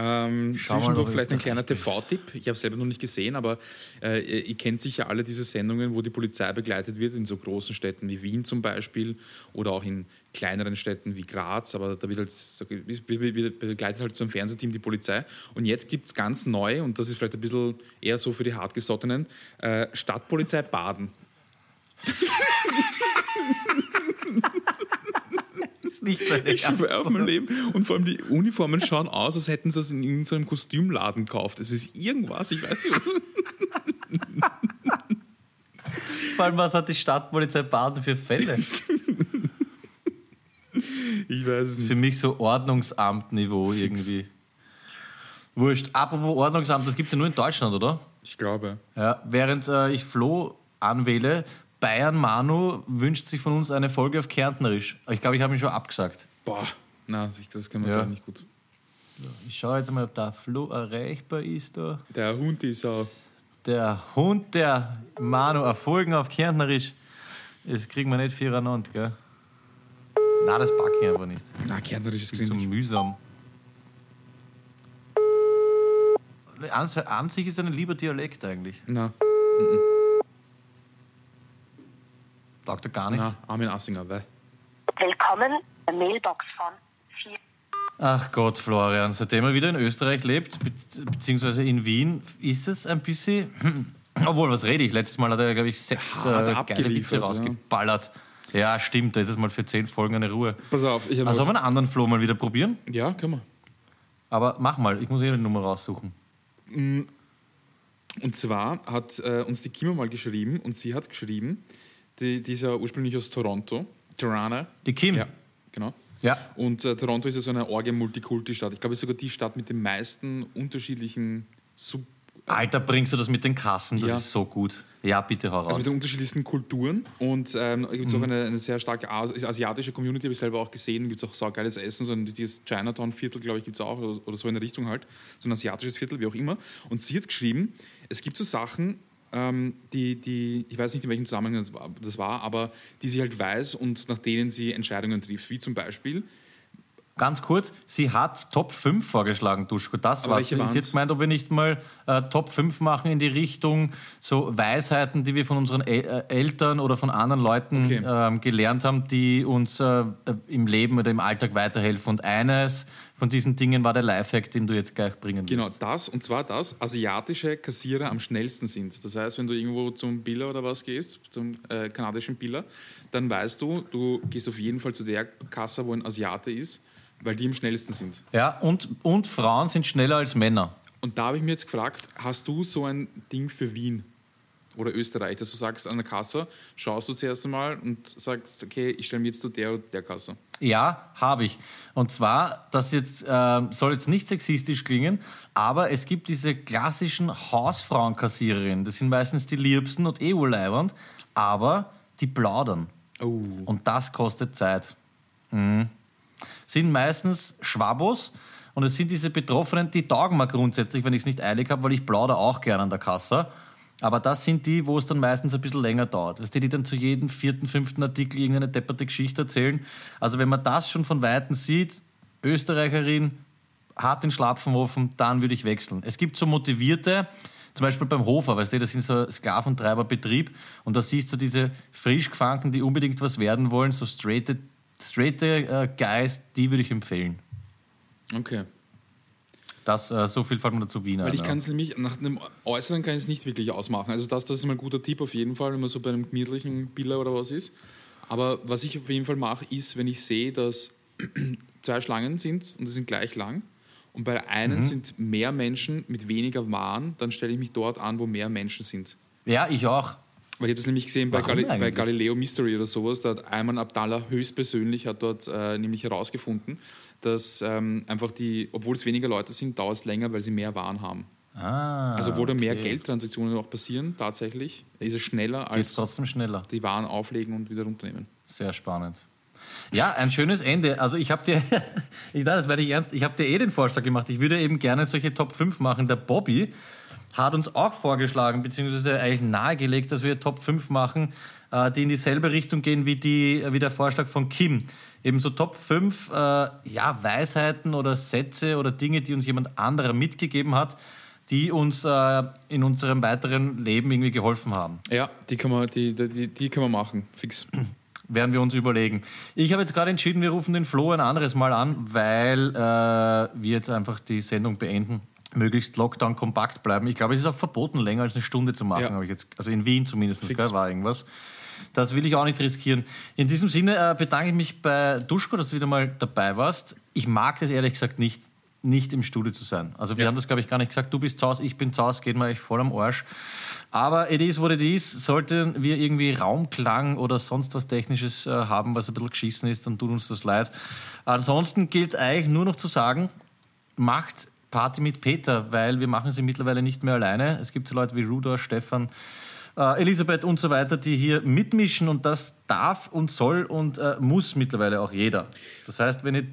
Ähm, zwischendurch vielleicht ein kleiner. TV-Tipp. Ich habe es selber noch nicht gesehen, aber äh, ihr kennt sicher alle diese Sendungen, wo die Polizei begleitet wird, in so großen Städten wie Wien zum Beispiel oder auch in kleineren Städten wie Graz, aber da wird halt da begleitet halt so ein Fernsehteam die Polizei. Und jetzt gibt es ganz neu, und das ist vielleicht ein bisschen eher so für die Hartgesottenen, äh, Stadtpolizei Baden. Ist nicht deine Ich schwöre auf mein Leben. Und vor allem die Uniformen schauen aus, als hätten sie es in, in so einem Kostümladen gekauft. Es ist irgendwas, ich weiß nicht was. Vor allem, was hat die Stadtpolizei Baden für Fälle? Ich weiß es nicht. Für mich so Ordnungsamt-Niveau irgendwie. Wurscht. Apropos Ordnungsamt, das gibt es ja nur in Deutschland, oder? Ich glaube. Ja, während äh, ich Flo anwähle, Bayern Manu wünscht sich von uns eine Folge auf Kärntnerisch. Ich glaube, ich habe ihn schon abgesagt. Boah, na, das können wir Ja. nicht gut. Ich schaue jetzt mal, ob der Flo erreichbar ist da. Der Hund ist auch. Der Hund der Manu erfolgen auf Kärntnerisch. Das kriegen wir nicht vier aneinander, gell? Nein, das packe ich einfach nicht. Na, Kärntnerisch ist Zu gründlich. mühsam. An, an sich ist ein lieber Dialekt eigentlich. Na, Taugt er gar nicht. na, Armin Assinger, weil. Willkommen der Mailbox von 4. Ach Gott, Florian, seitdem er wieder in Österreich lebt, be beziehungsweise in Wien, ist es ein bisschen. Obwohl, was rede ich? Letztes Mal hat er, glaube ich, sechs er äh, geile abgeliefert, Witze ja. rausgeballert. Ja. stimmt, da ist es mal für zehn Folgen eine Ruhe. Pass auf, ich habe Also sollen wir einen anderen Flo mal wieder probieren? Ja, können wir. Aber mach mal, ich muss eh eine Nummer raussuchen. Und zwar hat äh, uns die Kimo mal geschrieben und sie hat geschrieben, die, die ist ja ursprünglich aus Toronto, Toronto. Die Kim. Ja, genau. Ja. Und äh, Toronto ist ja so eine Orge-Multikulti-Stadt. Ich glaube, es ist sogar die Stadt mit den meisten unterschiedlichen Sub Alter, bringst du das mit den Kassen? Das Ja. ist so gut. Ja, bitte hau raus. Also mit den unterschiedlichsten Kulturen. Und ähm, gibt es auch eine, eine sehr starke Asi- asiatische Community, habe ich selber auch gesehen. Gibt es auch saugeiles Essen. So ein dieses Chinatown-Viertel, glaube ich, gibt es auch. Oder, oder so in der Richtung halt. So ein asiatisches Viertel, wie auch immer. Und sie hat geschrieben, es gibt so Sachen, die, die, ich weiß nicht, in welchem Zusammenhang das war, aber die sie halt weiß und nach denen sie Entscheidungen trifft. Wie zum Beispiel, Ganz kurz, sie hat Top 5 vorgeschlagen, Duschko. Das Aber war's. Sie ist jetzt gemeint, ob wir nicht mal äh, Top 5 machen in die Richtung so Weisheiten, die wir von unseren El äh, Eltern oder von anderen Leuten Okay. ähm, gelernt haben, die uns äh, im Leben oder im Alltag weiterhelfen. Und eines von diesen Dingen war der Lifehack, den du jetzt gleich bringen Genau, willst. das und zwar das, asiatische Kassierer am schnellsten sind. Das heißt, wenn du irgendwo zum Biller oder was gehst, zum äh, kanadischen Biller, dann weißt du, du gehst auf jeden Fall zu der Kasse, wo ein Asiate ist, weil die am schnellsten sind. Ja, und, und Frauen sind schneller als Männer. Und da habe ich mir jetzt gefragt, hast du so ein Ding für Wien oder Österreich, dass du sagst an der Kasse, schaust du zuerst einmal und sagst, okay, ich stelle mich jetzt zu der oder der Kasse. Ja, habe ich. Und zwar, das jetzt ähm, soll jetzt nicht sexistisch klingen, aber es gibt diese klassischen Hausfrauenkassiererinnen. Das sind meistens die liebsten und eh urleibernd, aber die plaudern. Oh. Und das kostet Zeit. Mhm. Sind meistens Schwabos und es sind diese Betroffenen, die taugen mir grundsätzlich, wenn ich es nicht eilig habe, weil ich plaudere auch gerne an der Kasse. Aber das sind die, wo es dann meistens ein bisschen länger dauert. Weißt du, die dann zu jedem vierten, fünften Artikel irgendeine depperte Geschichte erzählen. Also wenn man das schon von Weitem sieht, Österreicherin, hat den Schlapfenofen, dann würde ich wechseln. Es gibt so motivierte, zum Beispiel beim Hofer, weißt du, das sind so Sklaventreiberbetrieb und da siehst du diese Frischgefangen, die unbedingt was werden wollen, so straighte, straighte äh, Guys, die würde ich empfehlen. Okay. Das, äh, so viel fällt mir dazu Wien Weil ich ja. kann es nämlich, nach dem Äußeren kann ich es nicht wirklich ausmachen. Also das, das ist mal ein guter Tipp auf jeden Fall, wenn man so bei einem gemütlichen Biller oder was ist. Aber was ich auf jeden Fall mache, ist, wenn ich sehe, dass zwei Schlangen sind und die sind gleich lang und bei Mhm. einen sind mehr Menschen mit weniger Waren, dann stelle ich mich dort an, wo mehr Menschen sind. Ja, ich auch. Weil ich habe das nämlich gesehen bei, Gali bei? Galileo Mystery oder sowas, da hat Ayman Abdallah höchstpersönlich hat dort äh, nämlich herausgefunden, dass ähm, einfach die, obwohl es weniger Leute sind, dauert es länger, weil sie mehr Waren haben. Ah, Also wo da mehr okay. Geldtransaktionen auch passieren, tatsächlich, ist es schneller Geht's als trotzdem schneller. die Waren auflegen und wieder runternehmen. Sehr spannend. Ja, ein schönes Ende. Also ich habe dir, ich, das werde ich ernst, ich habe dir eh den Vorschlag gemacht. Ich würde eben gerne solche Top 5 machen. Der Bobby hat uns auch vorgeschlagen, beziehungsweise eigentlich nahegelegt, dass wir Top 5 machen, äh, die in dieselbe Richtung gehen wie, die, wie der Vorschlag von Kim. Eben so Top 5 äh, ja, Weisheiten oder Sätze oder Dinge, die uns jemand anderer mitgegeben hat, die uns äh, in unserem weiteren Leben irgendwie geholfen haben. Ja, die kann man, die, die, die kann man machen, fix. Werden wir uns überlegen. Ich habe jetzt gerade entschieden, wir rufen den Flo ein anderes Mal an, weil äh, wir jetzt einfach die Sendung beenden. Möglichst Lockdown kompakt bleiben. Ich glaube, es ist auch verboten, länger als eine Stunde zu machen. Ja. habe Ich jetzt, also in Wien zumindest, gell, war irgendwas. Das will ich auch nicht riskieren. In diesem Sinne äh, bedanke ich mich bei Duschko, dass du wieder mal dabei warst. Ich mag das ehrlich gesagt nicht, nicht im Studio zu sein. Also wir Ja. haben das, glaube ich, gar nicht gesagt. Du bist zu Hause, ich bin zu Hause, geht mir echt voll am Arsch. Aber it is what it is. Sollten wir irgendwie Raumklang oder sonst was Technisches äh, haben, was ein bisschen geschissen ist, dann tut uns das leid. Ansonsten gilt eigentlich nur noch zu sagen, macht Party mit Peter, weil wir machen sie mittlerweile nicht mehr alleine. Es gibt Leute wie Rudolf, Stefan, äh, Elisabeth und so weiter, die hier mitmischen und das darf und soll und äh, muss mittlerweile auch jeder. Das heißt, wenn ihr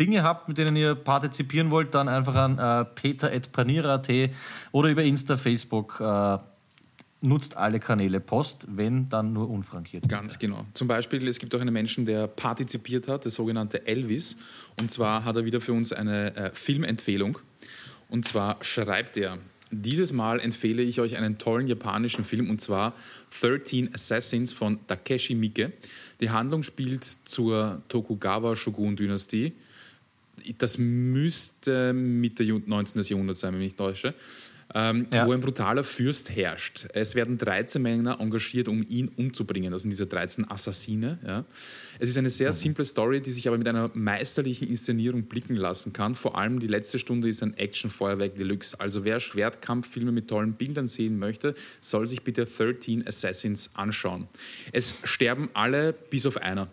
Dinge habt, mit denen ihr partizipieren wollt, dann einfach an äh, peter.panira.at oder über Insta, Facebook. Äh, nutzt alle Kanäle. Post, wenn, dann nur unfrankiert. Ganz genau. Zum Beispiel, es gibt auch einen Menschen, der partizipiert hat, der sogenannte Elvis. Und zwar hat er wieder für uns eine äh, Filmempfehlung. Und zwar schreibt er, dieses Mal empfehle ich euch einen tollen japanischen Film und zwar 13 Assassins von Takeshi Miike. Die Handlung spielt zur Tokugawa-Shogun-Dynastie. Das müsste Mitte Ju- 19. Jahrhundert sein, wenn ich mich täusche. Ähm, Ja. Wo ein brutaler Fürst herrscht. Es werden 13 Männer engagiert, um ihn umzubringen. Das sind diese 13 Assassine. Ja. Es ist eine sehr simple Story, die sich aber mit einer meisterlichen Inszenierung blicken lassen kann. Vor allem die letzte Stunde ist ein Action-Feuerwerk Deluxe. Also wer Schwertkampffilme mit tollen Bildern sehen möchte, soll sich bitte 13 Assassins anschauen. Es sterben alle bis auf einer.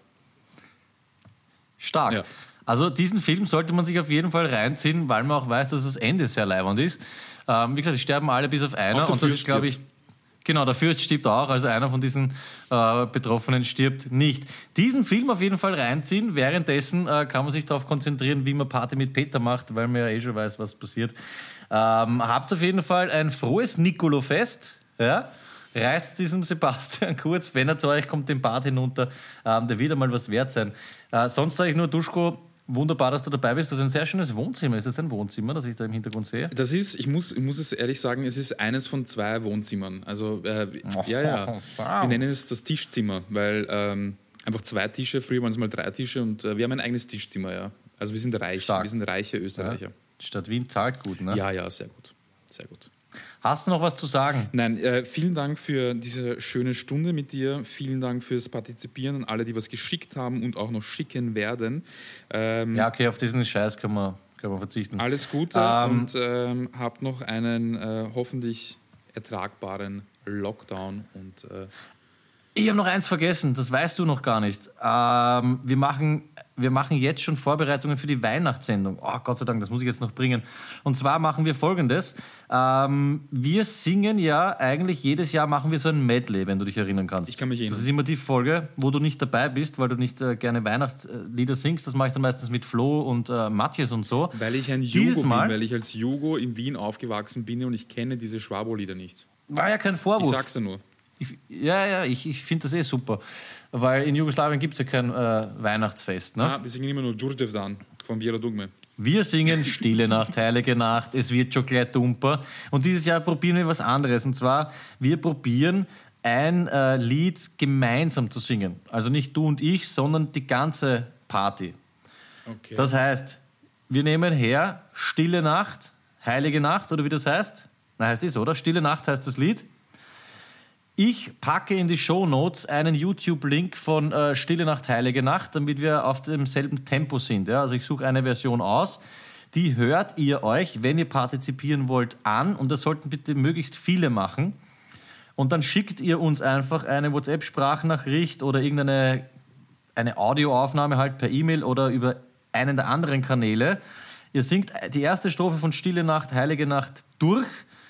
Stark. Ja. Also diesen Film sollte man sich auf jeden Fall reinziehen, weil man auch weiß, dass das Ende sehr leibend ist. Ähm, wie gesagt, die sterben alle bis auf einer. Auch der und das ist, glaube ich, genau, der Fürst stirbt auch, also einer von diesen äh, Betroffenen stirbt nicht. Diesen Film auf jeden Fall reinziehen. Währenddessen äh, kann man sich darauf konzentrieren, wie man Party mit Peter macht, weil man ja eh schon weiß, was passiert. Ähm, habt auf jeden Fall ein frohes Nicolo-Fest. Ja? Reißt diesem Sebastian kurz, wenn er zu euch kommt, den Bad hinunter. Ähm, der wird einmal was wert sein. Äh, sonst sage ich nur, Duschko, wunderbar, dass du dabei bist. Das ist ein sehr schönes Wohnzimmer. Ist das ein Wohnzimmer, das ich da im Hintergrund sehe? Das ist, ich muss, ich muss es ehrlich sagen, es ist eines von zwei Wohnzimmern. Also, äh, ja, ja. Wir nennen es das Tischzimmer, weil ähm, einfach zwei Tische, früher waren es mal drei Tische und äh, wir haben ein eigenes Tischzimmer, ja. Also wir sind reich, Stark. wir sind reiche Österreicher. Die Stadt Wien zahlt gut, ne? Ja, ja, sehr gut. Sehr gut. Hast du noch was zu sagen? Nein, äh, vielen Dank für diese schöne Stunde mit dir. Vielen Dank fürs Partizipieren an alle, die was geschickt haben und auch noch schicken werden. Ähm, Ja, okay, auf diesen Scheiß kann man, kann man verzichten. Alles Gute Ähm, und ähm, habt noch einen äh, hoffentlich ertragbaren Lockdown und äh, Ich habe noch eins vergessen, das weißt du noch gar nicht. Ähm, wir, machen, wir machen jetzt schon Vorbereitungen für die Weihnachtssendung. Oh, Gott sei Dank, das muss ich jetzt noch bringen. Und zwar machen wir folgendes. Ähm, wir singen ja eigentlich jedes Jahr machen wir so ein Medley, wenn du dich erinnern kannst. Ich kann mich erinnern. Das ist immer die Folge, wo du nicht dabei bist, weil du nicht äh, gerne Weihnachtslieder singst. Das mache ich dann meistens mit Flo und äh, Matthias und so. weil ich ein Dieses Jugo bin, Mal- weil ich als Jugo in Wien aufgewachsen bin und ich kenne diese Schwabo-Lieder nicht. War ja kein Ich Vorwurf. sag's dir nur. Ich, ja, ja, ich, ich finde das eh super. Weil in Jugoslawien gibt es ja kein äh, Weihnachtsfest. Ne? Ah, wir singen immer nur Djurdjev Dan von Biela Dugme. Wir singen Stille Nacht, Heilige Nacht, es wird schon gleich dumper. Und dieses Jahr probieren wir was anderes. Und zwar, wir probieren ein äh, Lied gemeinsam zu singen. Also nicht du und ich, sondern die ganze Party. Okay. Das heißt, wir nehmen her Stille Nacht, Heilige Nacht oder wie das heißt. Na, heißt es, oder? Stille Nacht heißt das Lied. Ich packe in die Show Notes einen YouTube-Link von äh, Stille Nacht, Heilige Nacht, damit wir auf demselben Tempo sind. Ja? Also ich suche eine Version aus. Die hört ihr euch, wenn ihr partizipieren wollt, an. Und das sollten bitte möglichst viele machen. Und dann schickt ihr uns einfach eine WhatsApp-Sprachnachricht oder irgendeine eine Audioaufnahme halt per E-Mail oder über einen der anderen Kanäle. Ihr singt die erste Strophe von Stille Nacht, Heilige Nacht durch,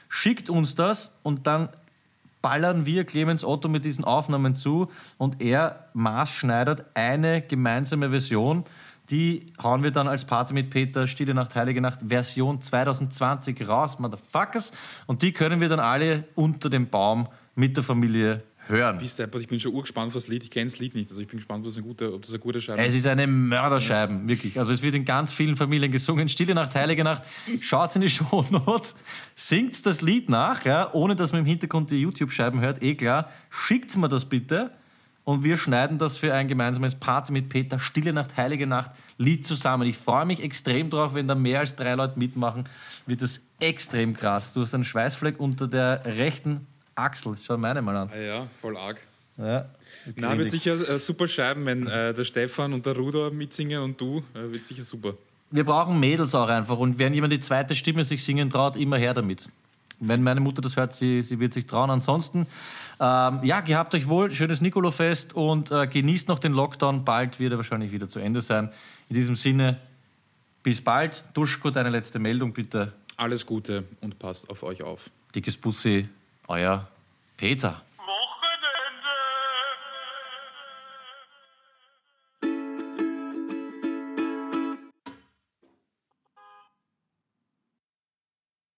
schickt uns das und dann ballern wir Clemens Otto mit diesen Aufnahmen zu und er maßschneidert eine gemeinsame Version. Die hauen wir dann als Party mit Peter, Stille Nacht, Heilige Nacht, Version 2020 raus, Motherfuckers. Und die können wir dann alle unter dem Baum mit der Familie hören. Bis deppert, ich bin schon urgespannt auf das Lied. Ich kenne das Lied nicht. Also ich bin gespannt, was ein guter, ob das eine gute Scheibe Es ist. ist eine Mörderscheibe, wirklich. Also es wird in ganz vielen Familien gesungen. Stille Nacht, Heilige Nacht. Schaut in die Shownotes, singt das Lied nach, ja, ohne dass man im Hintergrund die YouTube-Scheiben hört, eh klar. Schickt mir das bitte und wir schneiden das für ein gemeinsames Party mit Peter. Stille Nacht, Heilige Nacht, Lied zusammen. Ich freue mich extrem drauf, wenn da mehr als drei Leute mitmachen, wird das extrem krass. Du hast einen Schweißfleck unter der rechten Achsel. Schau meine mal an. Ah ja, voll arg. Ja. Na, wird sicher äh, super Scheiben, wenn äh, der Stefan und der Ruder mitsingen und du. Äh, wird sicher super. wir brauchen Mädels auch einfach. Und wenn jemand die zweite Stimme sich singen traut, immer her damit. Wenn meine Mutter das hört, sie, sie wird sich trauen. Ansonsten, ähm, ja, gehabt euch wohl, schönes Nikolofest und äh, genießt noch den Lockdown. Bald wird er wahrscheinlich wieder zu Ende sein. In diesem Sinne, bis bald. Duschko, deine letzte Meldung bitte. Alles Gute und passt auf euch auf. Dickes Bussi, euer Peter.